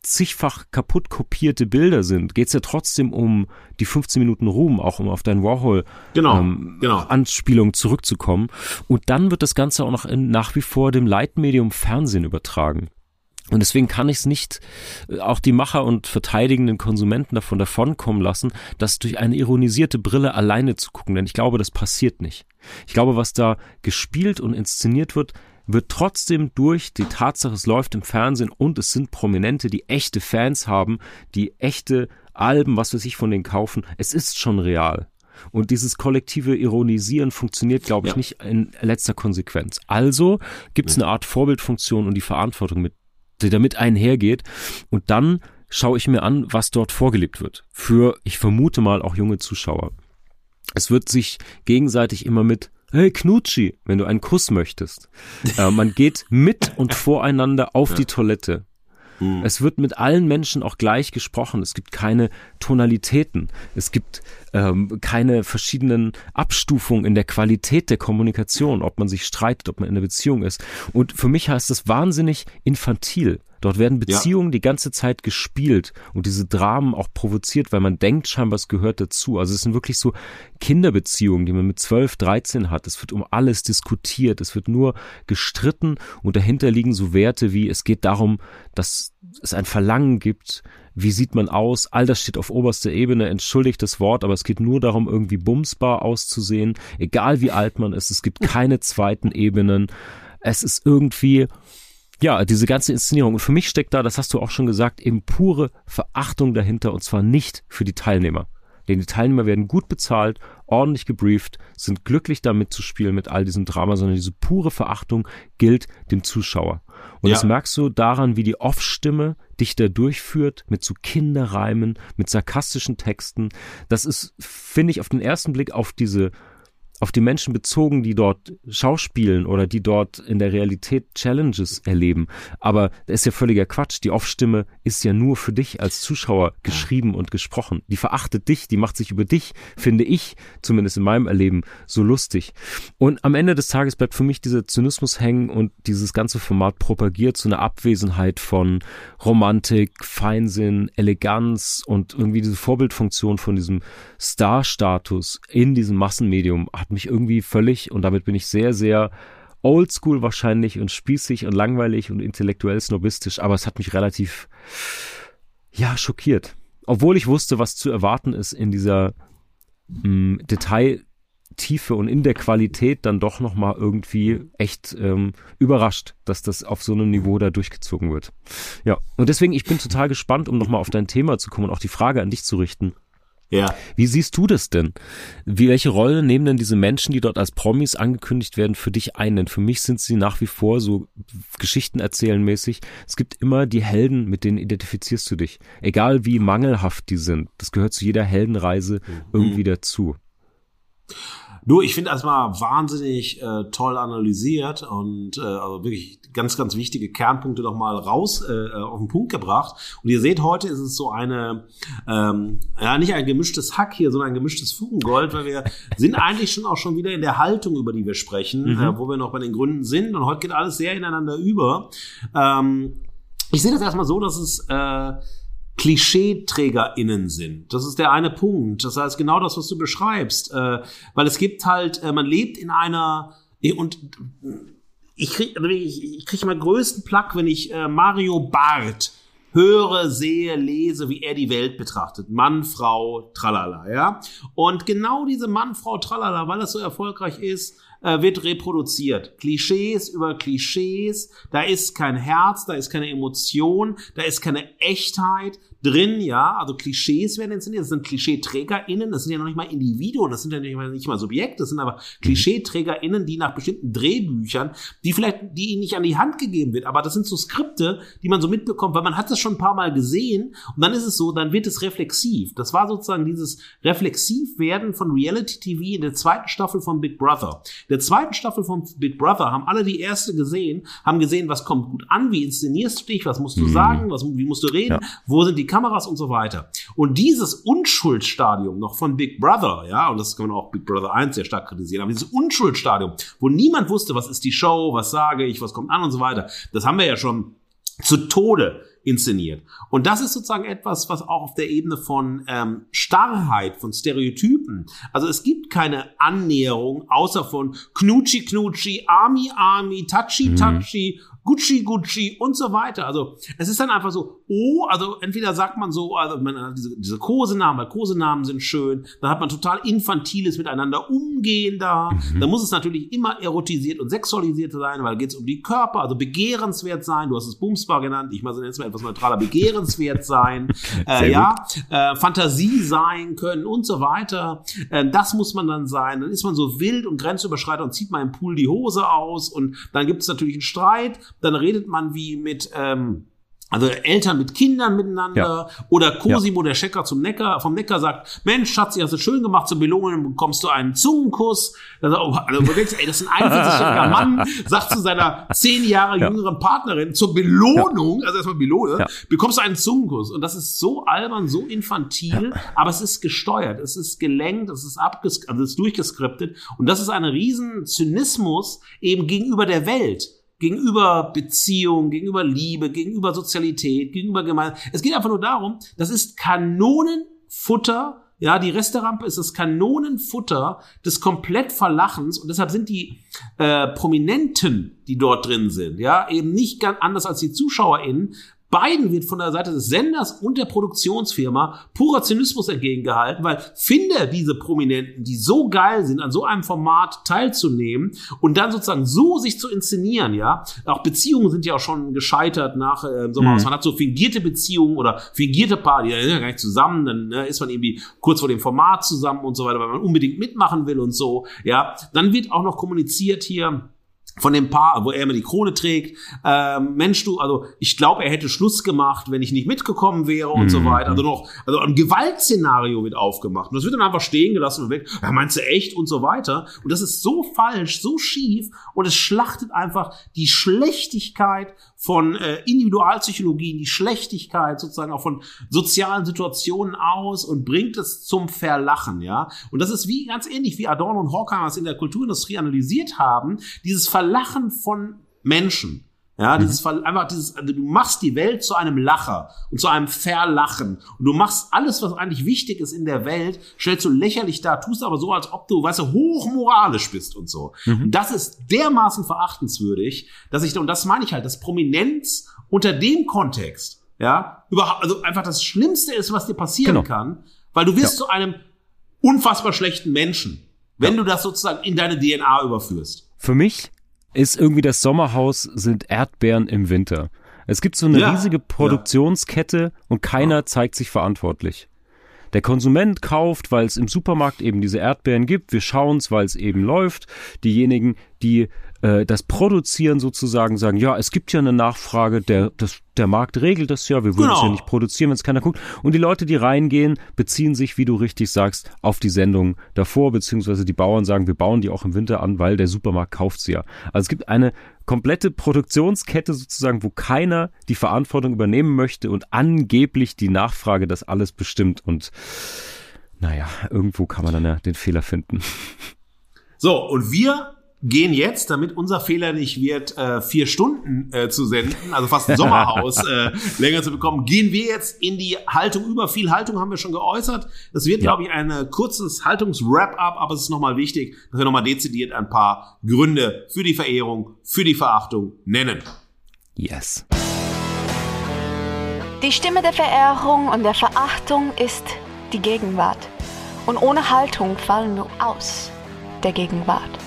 zigfach kaputt kopierte Bilder sind, geht's ja trotzdem um die 15 Minuten Ruhm, auch um auf dein Warhol genau, ähm, genau. Anspielung zurückzukommen. Und dann wird das Ganze auch noch in, nach wie vor dem Leitmedium Fernsehen übertragen. Und deswegen kann ich es nicht äh, auch die Macher und verteidigenden Konsumenten davon davonkommen lassen, das durch eine ironisierte Brille alleine zu gucken, denn ich glaube, das passiert nicht. Ich glaube, was da gespielt und inszeniert wird, wird trotzdem durch die Tatsache, es läuft im Fernsehen und es sind Prominente, die echte Fans haben, die echte Alben, was weiß ich, von denen kaufen. Es ist schon real. Und dieses kollektive Ironisieren funktioniert, glaube ich, ja. nicht in letzter Konsequenz. Also gibt es eine Art Vorbildfunktion und die Verantwortung, mit, die damit einhergeht. Und dann schaue ich mir an, was dort vorgelebt wird. Für, ich vermute mal, auch junge Zuschauer. Es wird sich gegenseitig immer mit hey Knutschi, wenn du einen Kuss möchtest. Äh, man geht mit und voreinander auf ja. die Toilette. Mhm. Es wird mit allen Menschen auch gleich gesprochen. Es gibt keine Tonalitäten. Es gibt ähm, keine verschiedenen Abstufungen in der Qualität der Kommunikation, ob man sich streitet, ob man in einer Beziehung ist. Und für mich heißt das wahnsinnig infantil. Dort werden Beziehungen ja. die ganze Zeit gespielt und diese Dramen auch provoziert, weil man denkt scheinbar, es gehört dazu. Also es sind wirklich so Kinderbeziehungen, die man mit 12, 13 hat. Es wird um alles diskutiert, es wird nur gestritten und dahinter liegen so Werte wie es geht darum, dass es ein Verlangen gibt, wie sieht man aus, all das steht auf oberster Ebene, entschuldigt das Wort, aber es geht nur darum, irgendwie bumsbar auszusehen, egal wie alt man ist, es gibt keine zweiten Ebenen. Es ist irgendwie ja, diese ganze Inszenierung. Und für mich steckt da, das hast du auch schon gesagt, eben pure Verachtung dahinter und zwar nicht für die Teilnehmer. Denn die Teilnehmer werden gut bezahlt, ordentlich gebrieft, sind glücklich damit zu spielen mit all diesem Drama, sondern diese pure Verachtung gilt dem Zuschauer. Und ja. das merkst du daran, wie die Off-Stimme dich da durchführt mit so Kinderreimen, mit sarkastischen Texten. Das ist, finde ich, auf den ersten Blick auf diese auf die Menschen bezogen, die dort schauspielen oder die dort in der Realität Challenges erleben. Aber das ist ja völliger Quatsch. Die Off-Stimme ist ja nur für dich als Zuschauer geschrieben und gesprochen. Die verachtet dich, die macht sich über dich, finde ich, zumindest in meinem Erleben, so lustig. Und am Ende des Tages bleibt für mich dieser Zynismus hängen und dieses ganze Format propagiert zu einer Abwesenheit von Romantik, Feinsinn, Eleganz und irgendwie diese Vorbildfunktion von diesem Star-Status in diesem Massenmedium hat mich irgendwie völlig, und damit bin ich sehr, sehr oldschool wahrscheinlich und spießig und langweilig und intellektuell snobistisch, aber es hat mich relativ, ja, schockiert. Obwohl ich wusste, was zu erwarten ist in dieser mh, mm, Detailtiefe und in der Qualität dann doch nochmal irgendwie echt ähm, überrascht, dass das auf so einem Niveau da durchgezogen wird. Ja, und deswegen, ich bin total gespannt, um nochmal auf dein Thema zu kommen und auch die Frage an dich zu richten. Ja. Wie siehst du das denn? Wie, welche Rolle nehmen denn diese Menschen, die dort als Promis angekündigt werden, für dich ein? Denn für mich sind sie nach wie vor so Geschichten erzählen mäßig. Es gibt immer die Helden, mit denen identifizierst du dich. Egal wie mangelhaft die sind. Das gehört zu jeder Heldenreise mhm. irgendwie dazu. Du, ich finde erstmal wahnsinnig äh, toll analysiert und äh, also wirklich ganz, ganz wichtige Kernpunkte nochmal raus äh, auf den Punkt gebracht. Und ihr seht, heute ist es so eine, ähm, ja, nicht ein gemischtes Hack hier, sondern ein gemischtes Fugengold, weil wir sind eigentlich schon auch schon wieder in der Haltung, über die wir sprechen, mhm. äh, wo wir noch bei den Gründen sind. Und heute geht alles sehr ineinander über. Ähm, ich sehe das erstmal so, dass es äh, KlischeeträgerInnen sind. Das ist der eine Punkt. Das heißt, genau das, was du beschreibst. Äh, weil es gibt halt, äh, man lebt in einer, und ich krieg, also ich krieg immer größten Plack, wenn ich äh, Mario Barth höre, sehe, lese, wie er die Welt betrachtet. Mann, Frau, tralala, ja. Und genau diese Mann, Frau, tralala, weil das so erfolgreich ist, äh, wird reproduziert. Klischees über Klischees. Da ist kein Herz, da ist keine Emotion, da ist keine Echtheit, drin, ja, also Klischees werden inszeniert, das sind KlischeeträgerInnen, das sind ja noch nicht mal Individuen, das sind ja nicht mal, nicht mal Subjekte, das sind aber KlischeeträgerInnen, die nach bestimmten Drehbüchern, die vielleicht, die ihnen nicht an die Hand gegeben wird, aber das sind so Skripte, die man so mitbekommt, weil man hat das schon ein paar Mal gesehen und dann ist es so, dann wird es reflexiv. Das war sozusagen dieses Reflexivwerden von Reality TV in der zweiten Staffel von Big Brother. In der zweiten Staffel von Big Brother haben alle die erste gesehen, haben gesehen, was kommt gut an, wie inszenierst du dich, was musst du mhm. sagen, was, wie musst du reden, ja. wo sind die Kameras und so weiter. Und dieses Unschuldsstadium noch von Big Brother, ja, und das kann man auch Big Brother 1 sehr stark kritisieren, aber dieses Unschuldsstadium, wo niemand wusste, was ist die Show, was sage ich, was kommt an und so weiter, das haben wir ja schon zu Tode inszeniert. Und das ist sozusagen etwas, was auch auf der Ebene von ähm, Starrheit, von Stereotypen, also es gibt keine Annäherung außer von Knutschi Knutschi, Army Army, Touchy mhm. Gucci, Gucci und so weiter. Also es ist dann einfach so, oh, also entweder sagt man so, also man hat diese, diese Kosenamen, weil Kosenamen sind schön, dann hat man total infantiles Miteinander umgehen da. Mhm. Dann muss es natürlich immer erotisiert und sexualisiert sein, weil geht es um die Körper, also begehrenswert sein. Du hast es Bumsbar genannt, ich mal jetzt mal etwas neutraler, begehrenswert sein, äh, ja, äh, Fantasie sein können und so weiter. Äh, das muss man dann sein. Dann ist man so wild und grenzüberschreitend und zieht mal im Pool die Hose aus und dann gibt es natürlich einen Streit dann redet man wie mit ähm, also Eltern mit Kindern miteinander ja. oder Cosimo, ja. der Checker zum Neckar, vom Neckar sagt, Mensch, Schatz, hast du schön gemacht, zur Belohnung bekommst du einen Zungenkuss. Also, also denkst, ey, das ist ein 41-jähriger Mann, sagt zu seiner zehn Jahre ja. jüngeren Partnerin, zur Belohnung, also erstmal Belohne, bekommst du einen Zungenkuss. Und das ist so albern, so infantil, aber es ist gesteuert, es ist gelenkt, es ist abges also es ist durchgeskriptet. Und das ist ein riesen Zynismus eben gegenüber der Welt gegenüber Beziehung, gegenüber Liebe, gegenüber Sozialität, gegenüber Gemeinschaft. Es geht einfach nur darum, das ist Kanonenfutter. Ja, die Resterampe ist das Kanonenfutter des Komplettverlachens und deshalb sind die äh, Prominenten, die dort drin sind, ja, eben nicht ganz anders als die ZuschauerInnen, Beiden wird von der Seite des Senders und der Produktionsfirma purer Zynismus entgegengehalten, weil finde diese Prominenten, die so geil sind, an so einem Format teilzunehmen und dann sozusagen so sich zu inszenieren, ja. Auch Beziehungen sind ja auch schon gescheitert nach äh, Sommer. Mhm. Man hat so fingierte Beziehungen oder fingierte Paar, die sind ja gar nicht zusammen, dann ne, ist man irgendwie kurz vor dem Format zusammen und so weiter, weil man unbedingt mitmachen will und so, ja. Dann wird auch noch kommuniziert hier, von dem Paar, wo er immer die Krone trägt, ähm, Mensch, du, also ich glaube, er hätte Schluss gemacht, wenn ich nicht mitgekommen wäre und mhm. so weiter. Also noch, also ein Gewaltszenario wird aufgemacht. Und das wird dann einfach stehen gelassen und weg, ja, meinst du echt und so weiter. Und das ist so falsch, so schief und es schlachtet einfach die Schlechtigkeit von äh, Individualpsychologien, die Schlechtigkeit sozusagen auch von sozialen Situationen aus und bringt es zum Verlachen, ja. Und das ist wie ganz ähnlich wie Adorno und Horkheimer es in der Kulturindustrie analysiert haben, dieses Verlachen von Menschen. Ja, dieses mhm. einfach dieses, also du machst die Welt zu einem Lacher und zu einem Verlachen. Und du machst alles, was eigentlich wichtig ist in der Welt, stellst du lächerlich da, tust aber so, als ob du, weißt du, hochmoralisch bist und so. Mhm. Und das ist dermaßen verachtenswürdig, dass ich, und das meine ich halt, dass Prominenz unter dem Kontext, ja, überhaupt, also einfach das Schlimmste ist, was dir passieren genau. kann, weil du wirst ja. zu einem unfassbar schlechten Menschen, wenn ja. du das sozusagen in deine DNA überführst. Für mich ist irgendwie das Sommerhaus sind Erdbeeren im Winter. Es gibt so eine ja, riesige Produktionskette ja. und keiner ja. zeigt sich verantwortlich. Der Konsument kauft, weil es im Supermarkt eben diese Erdbeeren gibt. Wir schauen es, weil es eben läuft. Diejenigen, die äh, das Produzieren sozusagen sagen, ja, es gibt ja eine Nachfrage, der, das, der Markt regelt das ja, wir würden genau. es ja nicht produzieren, wenn es keiner guckt. Und die Leute, die reingehen, beziehen sich, wie du richtig sagst, auf die Sendung davor, beziehungsweise die Bauern sagen, wir bauen die auch im Winter an, weil der Supermarkt kauft sie ja. Also es gibt eine komplette Produktionskette sozusagen, wo keiner die Verantwortung übernehmen möchte und angeblich die Nachfrage das alles bestimmt. Und naja, irgendwo kann man dann ja den Fehler finden. So, und wir gehen jetzt, damit unser Fehler nicht wird, äh, vier Stunden äh, zu senden, also fast ein Sommerhaus äh, länger zu bekommen, gehen wir jetzt in die Haltung über. Viel Haltung haben wir schon geäußert. Das wird, ja. glaube ich, ein äh, kurzes Haltungs-Wrap-up, aber es ist nochmal wichtig, dass wir nochmal dezidiert ein paar Gründe für die Verehrung, für die Verachtung nennen. Yes. Die Stimme der Verehrung und der Verachtung ist die Gegenwart. Und ohne Haltung fallen wir aus der Gegenwart.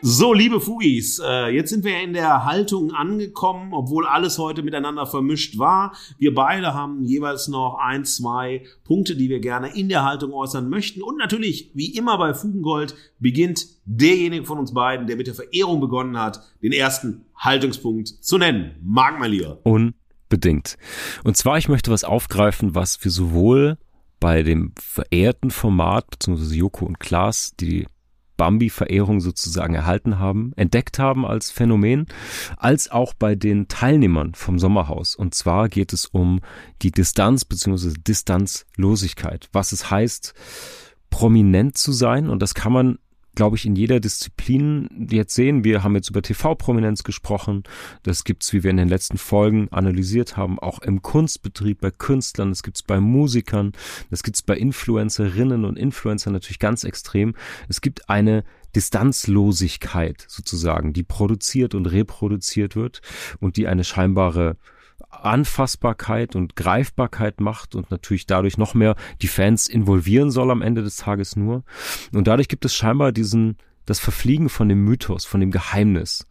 So, liebe Fugis, äh, jetzt sind wir in der Haltung angekommen, obwohl alles heute miteinander vermischt war. Wir beide haben jeweils noch ein, zwei Punkte, die wir gerne in der Haltung äußern möchten. Und natürlich, wie immer bei Fugengold, beginnt derjenige von uns beiden, der mit der Verehrung begonnen hat, den ersten Haltungspunkt zu nennen. Mag mein Lieber. Unbedingt. Und zwar, ich möchte was aufgreifen, was wir sowohl bei dem verehrten Format, beziehungsweise Joko und Klaas, die Bambi-Verehrung sozusagen erhalten haben, entdeckt haben als Phänomen, als auch bei den Teilnehmern vom Sommerhaus. Und zwar geht es um die Distanz bzw. Distanzlosigkeit, was es heißt, prominent zu sein. Und das kann man glaube ich, in jeder Disziplin jetzt sehen. Wir haben jetzt über TV-Prominenz gesprochen. Das gibt's, wie wir in den letzten Folgen analysiert haben, auch im Kunstbetrieb bei Künstlern. Das gibt's bei Musikern. Das gibt's bei Influencerinnen und Influencern natürlich ganz extrem. Es gibt eine Distanzlosigkeit sozusagen, die produziert und reproduziert wird und die eine scheinbare Anfassbarkeit und Greifbarkeit macht und natürlich dadurch noch mehr die Fans involvieren soll am Ende des Tages nur. Und dadurch gibt es scheinbar diesen, das Verfliegen von dem Mythos, von dem Geheimnis.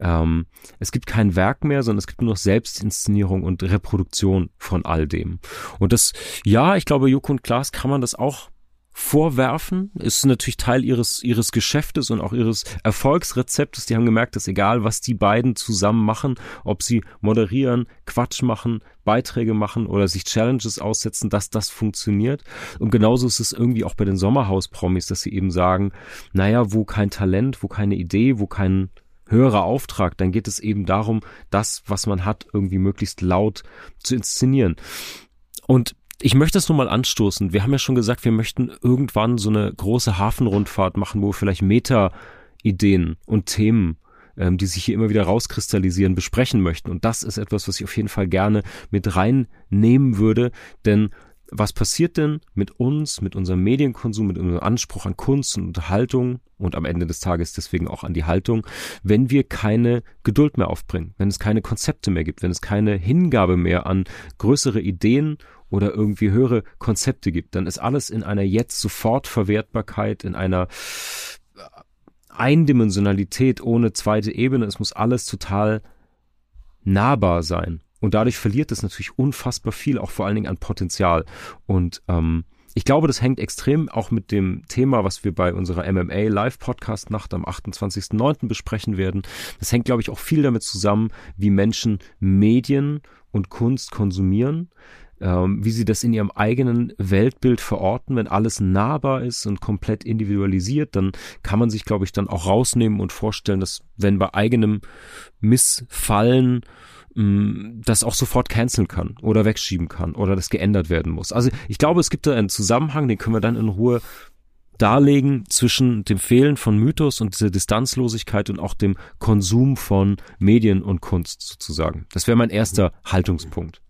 Ähm, es gibt kein Werk mehr, sondern es gibt nur noch Selbstinszenierung und Reproduktion von all dem. Und das, ja, ich glaube, Joko und Klaas kann man das auch vorwerfen. Ist natürlich Teil ihres, ihres Geschäftes und auch ihres Erfolgsrezeptes. Die haben gemerkt, dass egal, was die beiden zusammen machen, ob sie moderieren, Quatsch machen, Beiträge machen oder sich Challenges aussetzen, dass das funktioniert. Und genauso ist es irgendwie auch bei den Sommerhaus-Promis, dass sie eben sagen, naja, wo kein Talent, wo keine Idee, wo kein höherer Auftrag, dann geht es eben darum, das, was man hat, irgendwie möglichst laut zu inszenieren. Und ich möchte das nur mal anstoßen. Wir haben ja schon gesagt, wir möchten irgendwann so eine große Hafenrundfahrt machen, wo wir vielleicht Meta-Ideen und Themen ähm, die sich hier immer wieder rauskristallisieren, besprechen möchten. Und das ist etwas, was ich auf jeden Fall gerne mit reinnehmen würde, denn was passiert denn mit uns, mit unserem Medienkonsum, mit unserem Anspruch an Kunst und Unterhaltung und am Ende des Tages deswegen auch an die Haltung, wenn wir keine Geduld mehr aufbringen, wenn es keine Konzepte mehr gibt, wenn es keine Hingabe mehr an größere Ideen oder irgendwie höhere Konzepte gibt, dann ist alles in einer jetzt sofort Verwertbarkeit, in einer Eindimensionalität ohne zweite Ebene. Es muss alles total nahbar sein. Und dadurch verliert es natürlich unfassbar viel, auch vor allen Dingen an Potenzial. Und ähm, ich glaube, das hängt extrem auch mit dem Thema, was wir bei unserer MMA Live Podcast Nacht am 28.09. besprechen werden. Das hängt, glaube ich, auch viel damit zusammen, wie Menschen Medien und Kunst konsumieren wie sie das in ihrem eigenen Weltbild verorten. Wenn alles nahbar ist und komplett individualisiert, dann kann man sich, glaube ich, dann auch rausnehmen und vorstellen, dass wenn bei eigenem Missfallen mm, das auch sofort canceln kann oder wegschieben kann oder das geändert werden muss. Also ich glaube, es gibt da einen Zusammenhang, den können wir dann in Ruhe darlegen zwischen dem Fehlen von Mythos und dieser Distanzlosigkeit und auch dem Konsum von Medien und Kunst sozusagen. Das wäre mein erster Haltungspunkt.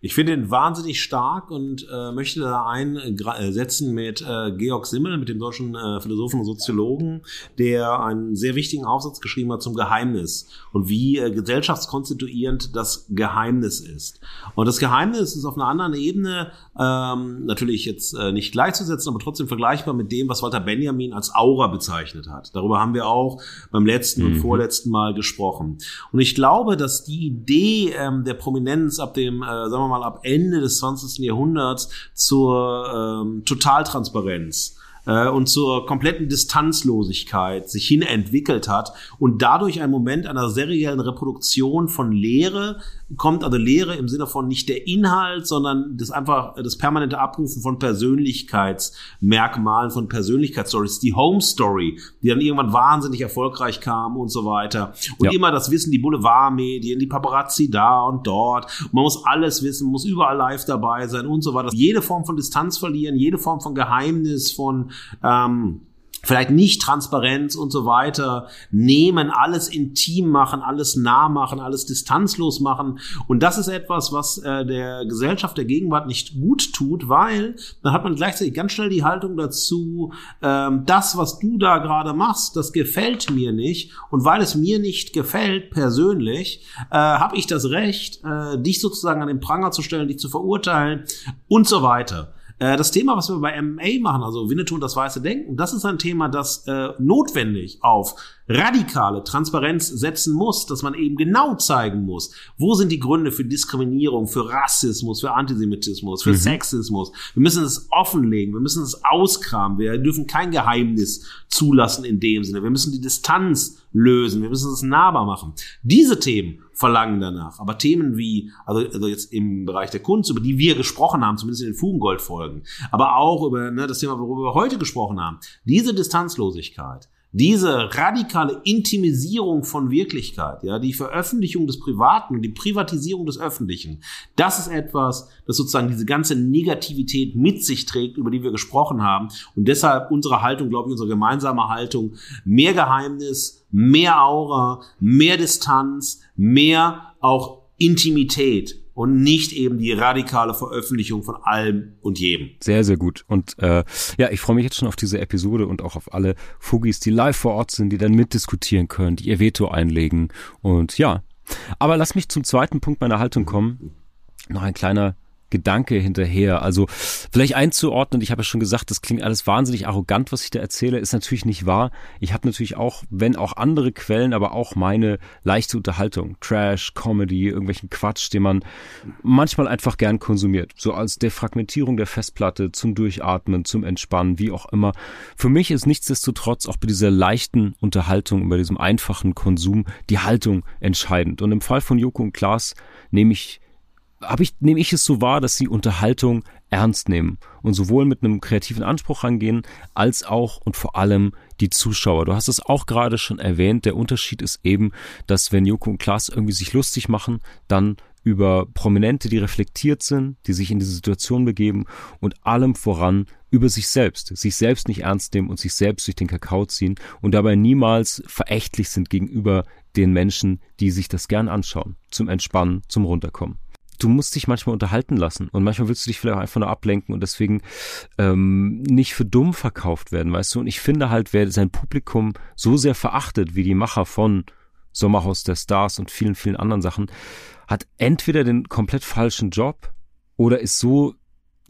Ich finde ihn wahnsinnig stark und äh, möchte da einsetzen mit äh, Georg Simmel, mit dem deutschen äh, Philosophen und Soziologen, der einen sehr wichtigen Aufsatz geschrieben hat zum Geheimnis und wie äh, gesellschaftskonstituierend das Geheimnis ist. Und das Geheimnis ist auf einer anderen Ebene ähm, natürlich jetzt äh, nicht gleichzusetzen, aber trotzdem vergleichbar mit dem, was Walter Benjamin als Aura bezeichnet hat. Darüber haben wir auch beim letzten mhm. und vorletzten Mal gesprochen. Und ich glaube, dass die Idee ähm, der Prominenz ab dem, äh, sagen wir mal, ab Ende des 20. Jahrhunderts zur ähm, Totaltransparenz äh, und zur kompletten Distanzlosigkeit sich hin entwickelt hat und dadurch ein Moment einer seriellen Reproduktion von Lehre kommt, also Lehre im Sinne von nicht der Inhalt, sondern das einfach das permanente Abrufen von Persönlichkeitsmerkmalen, von Persönlichkeitsstories, die Home Story, die dann irgendwann wahnsinnig erfolgreich kam und so weiter. Und ja. immer das Wissen, die Boulevardmedien, die Paparazzi da und dort. Man muss alles wissen, muss überall live dabei sein und so weiter. Jede Form von Distanz verlieren, jede Form von Geheimnis, von ähm, vielleicht nicht Transparenz und so weiter nehmen, alles intim machen, alles nah machen, alles distanzlos machen. Und das ist etwas, was äh, der Gesellschaft der Gegenwart nicht gut tut, weil dann hat man gleichzeitig ganz schnell die Haltung dazu, ähm, das, was du da gerade machst, das gefällt mir nicht. Und weil es mir nicht gefällt persönlich, äh, habe ich das Recht, äh, dich sozusagen an den Pranger zu stellen, dich zu verurteilen und so weiter. Äh, das Thema, was wir bei MMA machen, also Winnetou und das weiße Denken, das ist ein Thema, das äh, notwendig auf radikale Transparenz setzen muss, dass man eben genau zeigen muss, wo sind die Gründe für Diskriminierung, für Rassismus, für Antisemitismus, für mhm. Sexismus. Wir müssen es offenlegen, wir müssen es auskramen, wir dürfen kein Geheimnis zulassen in dem Sinne. Wir müssen die Distanz lösen, wir müssen es nahbar machen. Diese Themen verlangen danach. Aber Themen wie, also, also jetzt im Bereich der Kunst, über die wir gesprochen haben, zumindest in den Fugengold-Folgen, aber auch über ne, das Thema, worüber wir heute gesprochen haben, diese Distanzlosigkeit, diese radikale Intimisierung von Wirklichkeit, ja, die Veröffentlichung des Privaten und die Privatisierung des Öffentlichen, das ist etwas, das sozusagen diese ganze Negativität mit sich trägt, über die wir gesprochen haben. Und deshalb unsere Haltung, glaube ich, unsere gemeinsame Haltung, mehr Geheimnis, mehr Aura, mehr Distanz, mehr auch Intimität und nicht eben die radikale Veröffentlichung von allem und jedem. Sehr, sehr gut. Und äh, ja, ich freue mich jetzt schon auf diese Episode und auch auf alle Fugis, die live vor Ort sind, die dann mitdiskutieren können, die ihr Veto einlegen. Und ja, aber lass mich zum zweiten Punkt meiner Haltung kommen. Noch ein kleiner Gedanke hinterher. Also vielleicht einzuordnen, ich habe ja schon gesagt, das klingt alles wahnsinnig arrogant, was ich da erzähle, ist natürlich nicht wahr. Ich habe natürlich auch, wenn auch andere Quellen, aber auch meine leichte Unterhaltung, Trash, Comedy, irgendwelchen Quatsch, den man manchmal einfach gern konsumiert. So als Defragmentierung der Festplatte, zum Durchatmen, zum Entspannen, wie auch immer. Für mich ist nichtsdestotrotz auch bei dieser leichten Unterhaltung, bei diesem einfachen Konsum die Haltung entscheidend. Und im Fall von Joko und Klaas nehme ich habe ich, nehme ich es so wahr, dass sie Unterhaltung ernst nehmen und sowohl mit einem kreativen Anspruch rangehen, als auch und vor allem die Zuschauer. Du hast es auch gerade schon erwähnt, der Unterschied ist eben, dass wenn Joko und Klaas irgendwie sich lustig machen, dann über Prominente, die reflektiert sind, die sich in diese Situation begeben und allem voran über sich selbst, sich selbst nicht ernst nehmen und sich selbst durch den Kakao ziehen und dabei niemals verächtlich sind gegenüber den Menschen, die sich das gern anschauen, zum Entspannen, zum Runterkommen du musst dich manchmal unterhalten lassen und manchmal willst du dich vielleicht einfach nur ablenken und deswegen ähm, nicht für dumm verkauft werden, weißt du? Und ich finde halt, wer sein Publikum so sehr verachtet wie die Macher von Sommerhaus der Stars und vielen, vielen anderen Sachen, hat entweder den komplett falschen Job oder ist so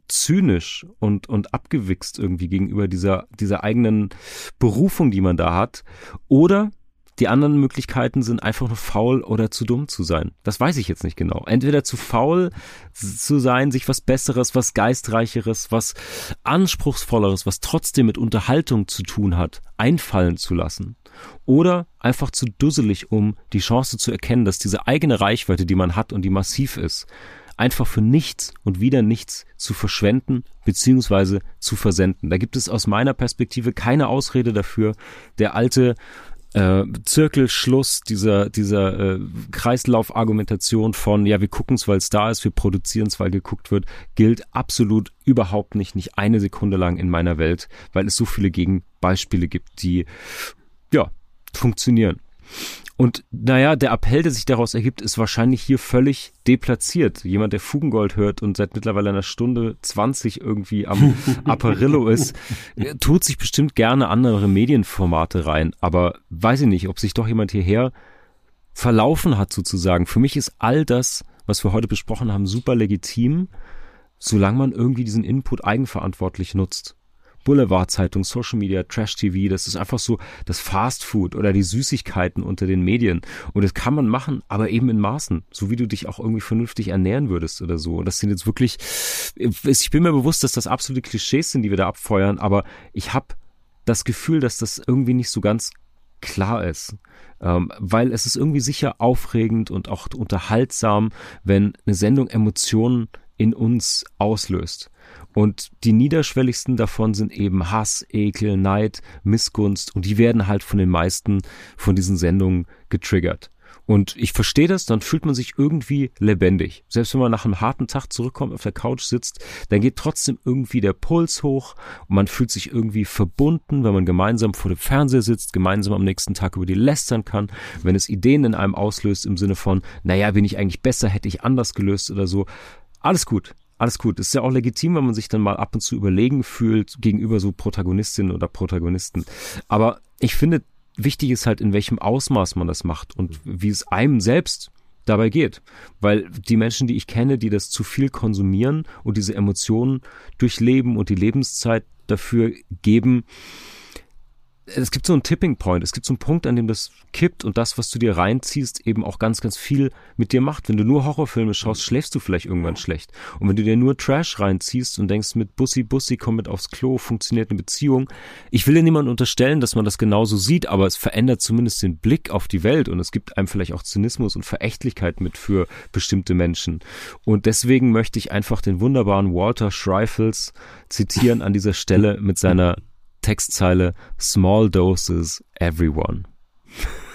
zynisch und, und abgewichst irgendwie gegenüber dieser, dieser eigenen Berufung, die man da hat. Oder die anderen Möglichkeiten sind einfach nur faul oder zu dumm zu sein. Das weiß ich jetzt nicht genau. Entweder zu faul zu sein, sich was Besseres, was Geistreicheres, was Anspruchsvolleres, was trotzdem mit Unterhaltung zu tun hat, einfallen zu lassen. Oder einfach zu dusselig, um die Chance zu erkennen, dass diese eigene Reichweite, die man hat und die massiv ist, einfach für nichts und wieder nichts zu verschwenden bzw. zu versenden. Da gibt es aus meiner Perspektive keine Ausrede dafür. Der alte äh, Zirkelschluss dieser, dieser äh, Kreislaufargumentation von, ja, wir gucken es, weil es da ist, wir produzieren es, weil geguckt wird, gilt absolut überhaupt nicht, nicht eine Sekunde lang in meiner Welt, weil es so viele Gegenbeispiele gibt, die, ja, funktionieren. Und naja, der Appell, der sich daraus ergibt, ist wahrscheinlich hier völlig deplatziert. Jemand, der Fugengold hört und seit mittlerweile einer Stunde 20 irgendwie am Apparillo ist, tut sich bestimmt gerne andere Medienformate rein. Aber weiß ich nicht, ob sich doch jemand hierher verlaufen hat sozusagen. Für mich ist all das, was wir heute besprochen haben, super legitim, solange man irgendwie diesen Input eigenverantwortlich nutzt. Boulevardzeitung, Social Media, Trash TV, das ist einfach so das Fast Food oder die Süßigkeiten unter den Medien. Und das kann man machen, aber eben in Maßen, so wie du dich auch irgendwie vernünftig ernähren würdest oder so. Und das sind jetzt wirklich, ich bin mir bewusst, dass das absolute Klischees sind, die wir da abfeuern, aber ich habe das Gefühl, dass das irgendwie nicht so ganz klar ist. Ähm, weil es ist irgendwie sicher aufregend und auch unterhaltsam, wenn eine Sendung Emotionen in uns auslöst. Und die niederschwelligsten davon sind eben Hass, Ekel, Neid, Missgunst und die werden halt von den meisten von diesen Sendungen getriggert. Und ich verstehe das, dann fühlt man sich irgendwie lebendig. Selbst wenn man nach einem harten Tag zurückkommt, auf der Couch sitzt, dann geht trotzdem irgendwie der Puls hoch und man fühlt sich irgendwie verbunden, wenn man gemeinsam vor dem Fernseher sitzt, gemeinsam am nächsten Tag über die lästern kann, wenn es Ideen in einem auslöst im Sinne von, naja, bin ich eigentlich besser, hätte ich anders gelöst oder so. Alles gut alles gut. Ist ja auch legitim, wenn man sich dann mal ab und zu überlegen fühlt gegenüber so Protagonistinnen oder Protagonisten. Aber ich finde, wichtig ist halt, in welchem Ausmaß man das macht und wie es einem selbst dabei geht. Weil die Menschen, die ich kenne, die das zu viel konsumieren und diese Emotionen durchleben und die Lebenszeit dafür geben, es gibt so einen Tipping Point, es gibt so einen Punkt, an dem das kippt und das, was du dir reinziehst, eben auch ganz, ganz viel mit dir macht. Wenn du nur Horrorfilme schaust, schläfst du vielleicht irgendwann schlecht. Und wenn du dir nur Trash reinziehst und denkst, mit Bussi, Bussi, komm mit aufs Klo, funktioniert eine Beziehung. Ich will dir niemandem unterstellen, dass man das genauso sieht, aber es verändert zumindest den Blick auf die Welt und es gibt einem vielleicht auch Zynismus und Verächtlichkeit mit für bestimmte Menschen. Und deswegen möchte ich einfach den wunderbaren Walter Schreifels zitieren an dieser Stelle mit seiner Textzeile Small Doses Everyone.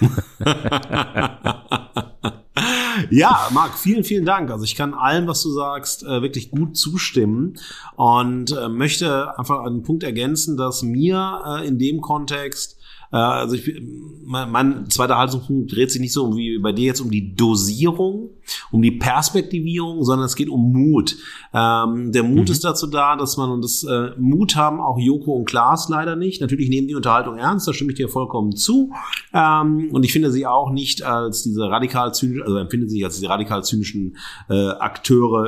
ja, Marc, vielen, vielen Dank. Also ich kann allem, was du sagst, äh, wirklich gut zustimmen und äh, möchte einfach einen Punkt ergänzen, dass mir äh, in dem Kontext also ich, mein, mein zweiter Haltungspunkt dreht sich nicht so wie bei dir jetzt um die Dosierung, um die Perspektivierung, sondern es geht um Mut. Ähm, der Mut mhm. ist dazu da, dass man, und das äh, Mut haben auch Joko und Klaas leider nicht. Natürlich nehmen die Unterhaltung ernst, da stimme ich dir vollkommen zu. Ähm, und ich finde sie auch nicht als diese radikal zynischen, also empfinde sie als diese radikal zynischen äh, Akteure,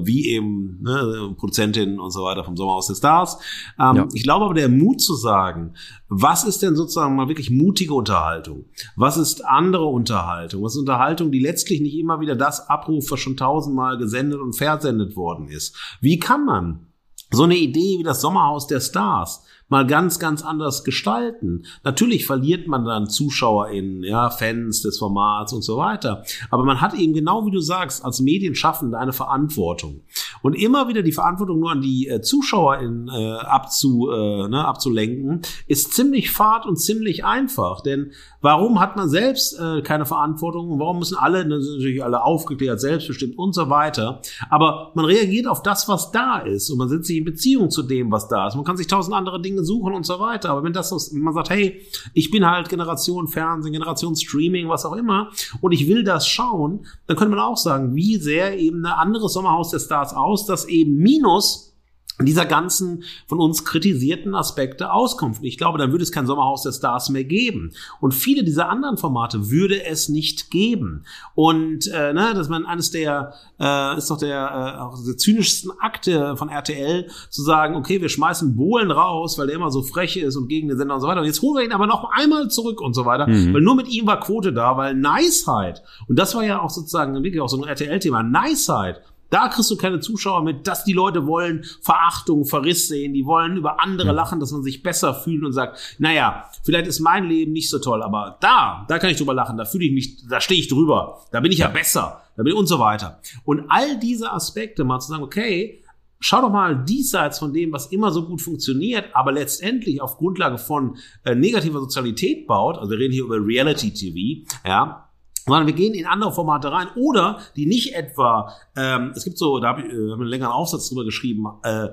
äh, wie eben ne, Produzentinnen und so weiter vom Sommerhaus der Stars. Ähm, ja. Ich glaube aber, der Mut zu sagen, was ist denn sozusagen mal wirklich mutige Unterhaltung? Was ist andere Unterhaltung? Was ist Unterhaltung, die letztlich nicht immer wieder das abruft, was schon tausendmal gesendet und versendet worden ist? Wie kann man so eine Idee wie das Sommerhaus der Stars mal ganz, ganz anders gestalten. Natürlich verliert man dann ZuschauerInnen, ja, Fans des Formats und so weiter. Aber man hat eben genau wie du sagst, als Medienschaffende eine Verantwortung. Und immer wieder die Verantwortung nur an die äh, ZuschauerInnen äh, abzu, äh, ne, abzulenken, ist ziemlich fad und ziemlich einfach. Denn warum hat man selbst äh, keine Verantwortung? Warum müssen alle, ne, natürlich alle aufgeklärt, selbstbestimmt und so weiter. Aber man reagiert auf das, was da ist. Und man setzt sich in Beziehung zu dem, was da ist. Man kann sich tausend andere Dinge suchen und so weiter. Aber wenn das so, wenn man sagt, hey, ich bin halt Generation Fernsehen, Generation Streaming, was auch immer, und ich will das schauen, dann könnte man auch sagen, wie sehr eben eine andere Sommerhaus der Stars aus, das eben minus dieser ganzen von uns kritisierten Aspekte Auskunft. Ich glaube, dann würde es kein Sommerhaus der Stars mehr geben. Und viele dieser anderen Formate würde es nicht geben. Und äh, ne, dass man eines der äh, ist doch der, äh, auch der zynischsten Akte von RTL zu sagen, okay, wir schmeißen Bohlen raus, weil der immer so frech ist und gegen den Sender und so weiter. Und jetzt holen wir ihn aber noch einmal zurück und so weiter, mhm. weil nur mit ihm war Quote da, weil Niceheit und das war ja auch sozusagen wirklich auch so ein RTL-Thema. Niceheit da kriegst du keine Zuschauer mit, dass die Leute wollen Verachtung, Verriss sehen, die wollen über andere lachen, dass man sich besser fühlt und sagt, naja, vielleicht ist mein Leben nicht so toll, aber da, da kann ich drüber lachen, da fühle ich mich, da stehe ich drüber, da bin ich ja besser, da bin ich und so weiter. Und all diese Aspekte mal zu sagen, okay, schau doch mal diesseits von dem, was immer so gut funktioniert, aber letztendlich auf Grundlage von äh, negativer Sozialität baut, also wir reden hier über Reality TV, ja, sondern wir gehen in andere Formate rein oder die nicht etwa, ähm, es gibt so, da habe ich, äh, hab einen längeren Aufsatz drüber geschrieben, äh,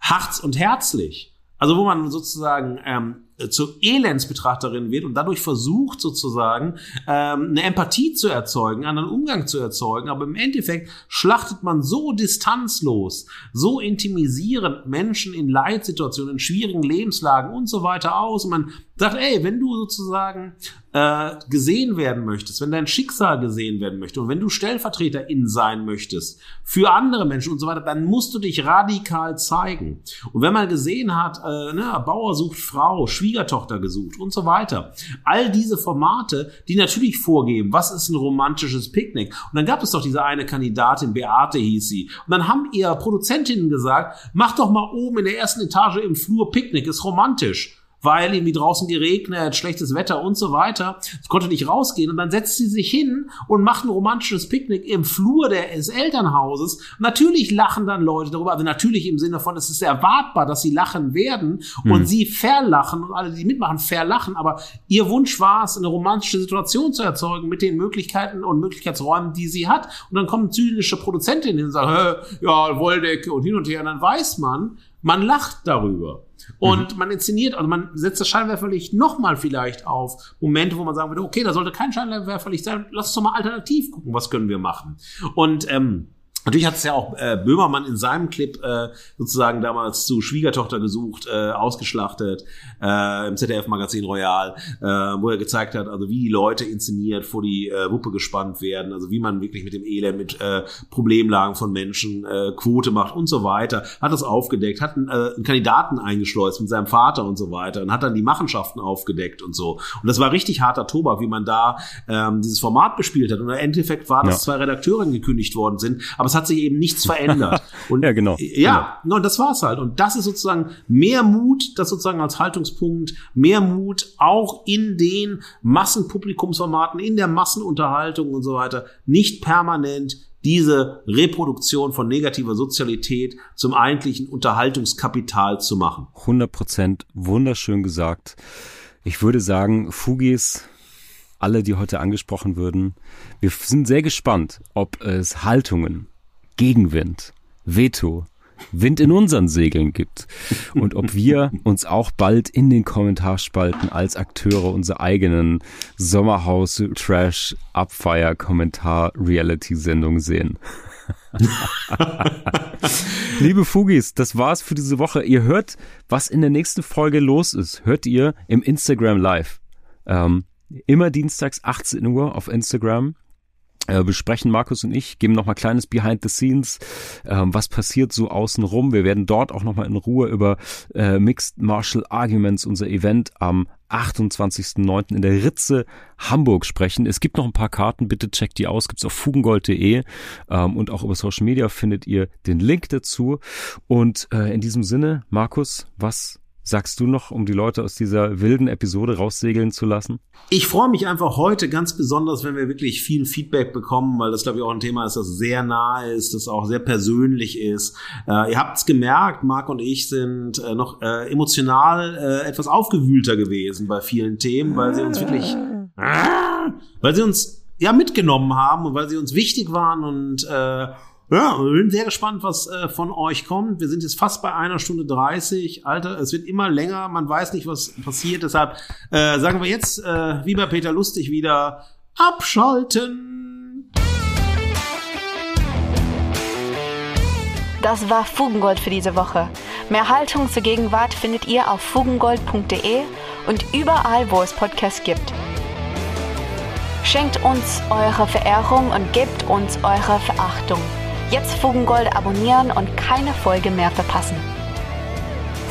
Harz und Herzlich. Also wo man sozusagen ähm, zur Elendsbetrachterin wird und dadurch versucht sozusagen ähm, eine Empathie zu erzeugen, einen Umgang zu erzeugen, aber im Endeffekt schlachtet man so distanzlos, so intimisierend Menschen in Leitsituationen, in schwierigen Lebenslagen und so weiter aus und man sagt, ey, wenn du sozusagen äh, gesehen werden möchtest, wenn dein Schicksal gesehen werden möchte und wenn du Stellvertreterin sein möchtest für andere Menschen und so weiter, dann musst du dich radikal zeigen. Und wenn man gesehen hat, äh, ne, Bauer sucht Frau, Schwiegertochter gesucht und so weiter, all diese Formate, die natürlich vorgeben, was ist ein romantisches Picknick. Und dann gab es doch diese eine Kandidatin, Beate hieß sie. Und dann haben ihr Produzentinnen gesagt, mach doch mal oben in der ersten Etage im Flur Picknick, ist romantisch weil irgendwie draußen geregnet, schlechtes Wetter und so weiter. Sie konnte nicht rausgehen und dann setzt sie sich hin und macht ein romantisches Picknick im Flur des Elternhauses. natürlich lachen dann Leute darüber, also natürlich im Sinne von, es ist erwartbar, dass sie lachen werden und mhm. sie verlachen und alle, die mitmachen, verlachen, aber ihr Wunsch war es, eine romantische Situation zu erzeugen mit den Möglichkeiten und Möglichkeitsräumen, die sie hat. Und dann kommen zynische Produzentinnen und sagen, ja, Wolldecke und hin und her. Und dann weiß man, man lacht darüber. Und mhm. man inszeniert, also man setzt das Scheinwerferlicht nochmal vielleicht auf Momente, wo man sagen würde, okay, da sollte kein Scheinwerferlicht sein, lass uns doch mal alternativ gucken, was können wir machen. Und ähm, Natürlich hat es ja auch äh, Böhmermann in seinem Clip äh, sozusagen damals zu Schwiegertochter gesucht, äh, ausgeschlachtet äh, im ZDF-Magazin Royal, äh, wo er gezeigt hat, also wie die Leute inszeniert vor die äh, Wuppe gespannt werden, also wie man wirklich mit dem Elend, mit äh, Problemlagen von Menschen äh, Quote macht und so weiter. Hat das aufgedeckt, hat einen, äh, einen Kandidaten eingeschleust mit seinem Vater und so weiter und hat dann die Machenschaften aufgedeckt und so. Und das war richtig harter Tobak, wie man da ähm, dieses Format bespielt hat. Und im Endeffekt war, dass ja. zwei Redakteurinnen gekündigt worden sind, aber es hat sich eben nichts verändert. Und ja, genau. Ja, genau. und das war's halt. Und das ist sozusagen mehr Mut, das sozusagen als Haltungspunkt, mehr Mut auch in den Massenpublikumsformaten, in der Massenunterhaltung und so weiter, nicht permanent diese Reproduktion von negativer Sozialität zum eigentlichen Unterhaltungskapital zu machen. 100 Prozent, wunderschön gesagt. Ich würde sagen, Fugis alle, die heute angesprochen würden. Wir sind sehr gespannt, ob es Haltungen, Gegenwind, Veto, Wind in unseren Segeln gibt und ob wir uns auch bald in den Kommentarspalten als Akteure unserer eigenen Sommerhaus Trash Abfeier Kommentar Reality Sendung sehen. Liebe Fugis, das war's für diese Woche. Ihr hört, was in der nächsten Folge los ist. Hört ihr im Instagram Live. Ähm, immer dienstags 18 Uhr auf Instagram besprechen Markus und ich, geben nochmal kleines Behind the Scenes, ähm, was passiert so außenrum. Wir werden dort auch nochmal in Ruhe über äh, Mixed Martial Arguments, unser Event am 28.09. in der Ritze Hamburg sprechen. Es gibt noch ein paar Karten, bitte checkt die aus, gibt's auf fugengold.de ähm, und auch über Social Media findet ihr den Link dazu. Und äh, in diesem Sinne, Markus, was sagst du noch, um die Leute aus dieser wilden Episode raussegeln zu lassen? Ich freue mich einfach heute ganz besonders, wenn wir wirklich viel Feedback bekommen, weil das, glaube ich, auch ein Thema ist, das sehr nah ist, das auch sehr persönlich ist. Äh, ihr habt es gemerkt, Marc und ich sind äh, noch äh, emotional äh, etwas aufgewühlter gewesen bei vielen Themen, weil sie uns wirklich, weil sie uns ja mitgenommen haben und weil sie uns wichtig waren und äh, ja, sind sehr gespannt, was äh, von euch kommt. Wir sind jetzt fast bei einer Stunde 30. Alter, es wird immer länger. Man weiß nicht, was passiert. Deshalb äh, sagen wir jetzt, äh, wie bei Peter Lustig wieder, abschalten. Das war Fugengold für diese Woche. Mehr Haltung zur Gegenwart findet ihr auf fugengold.de und überall, wo es Podcasts gibt. Schenkt uns eure Verehrung und gebt uns eure Verachtung. Jetzt Fugengold abonnieren und keine Folge mehr verpassen.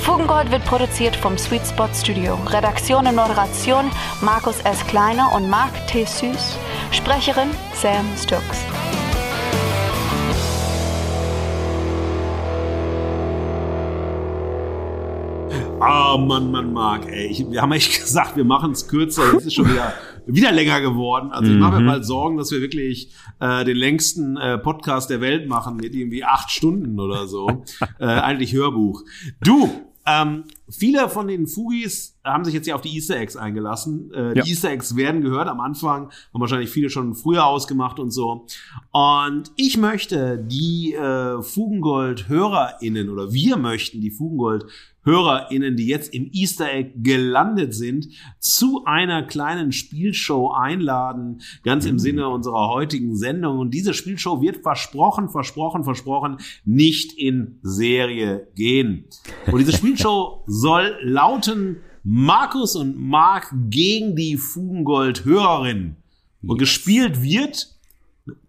Fugengold wird produziert vom Sweet Spot Studio. Redaktion und Moderation Markus S. Kleiner und Marc T. Süß. Sprecherin Sam Stokes. Ah, oh, Mann, Mann, Marc, ey. Wir haben echt gesagt, wir machen es kürzer. Jetzt ist schon wieder, wieder länger geworden. Also ich mache mir mhm. mal Sorgen, dass wir wirklich äh, den längsten äh, Podcast der Welt machen mit irgendwie acht Stunden oder so. äh, eigentlich Hörbuch. Du, ähm, viele von den Fugis haben sich jetzt ja auf die Easter Eggs eingelassen. Äh, ja. Die Easter Eggs werden gehört am Anfang, haben wahrscheinlich viele schon früher ausgemacht und so. Und ich möchte die äh, Fugengold-HörerInnen oder wir möchten die Fugengold HörerInnen, die jetzt im Easter Egg gelandet sind, zu einer kleinen Spielshow einladen, ganz im mhm. Sinne unserer heutigen Sendung. Und diese Spielshow wird versprochen, versprochen, versprochen nicht in Serie gehen. Und diese Spielshow soll lauten Markus und Mark gegen die Fugengold-Hörerin. Und gespielt wird,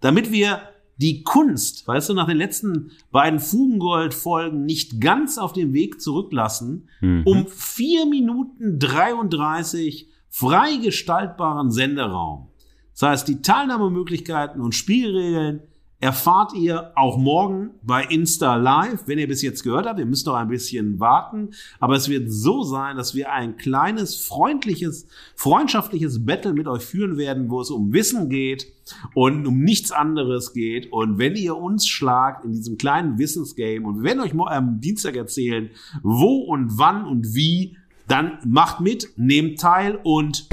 damit wir die Kunst, weißt du, nach den letzten beiden Fugengold-Folgen nicht ganz auf dem Weg zurücklassen, mhm. um vier Minuten 33 frei gestaltbaren Senderaum. Das heißt, die Teilnahmemöglichkeiten und Spielregeln erfahrt ihr auch morgen bei Insta Live, wenn ihr bis jetzt gehört habt. Ihr müsst noch ein bisschen warten, aber es wird so sein, dass wir ein kleines, freundliches, freundschaftliches Battle mit euch führen werden, wo es um Wissen geht und um nichts anderes geht. Und wenn ihr uns schlagt in diesem kleinen Wissensgame und wir werden euch am Dienstag erzählen, wo und wann und wie, dann macht mit, nehmt teil und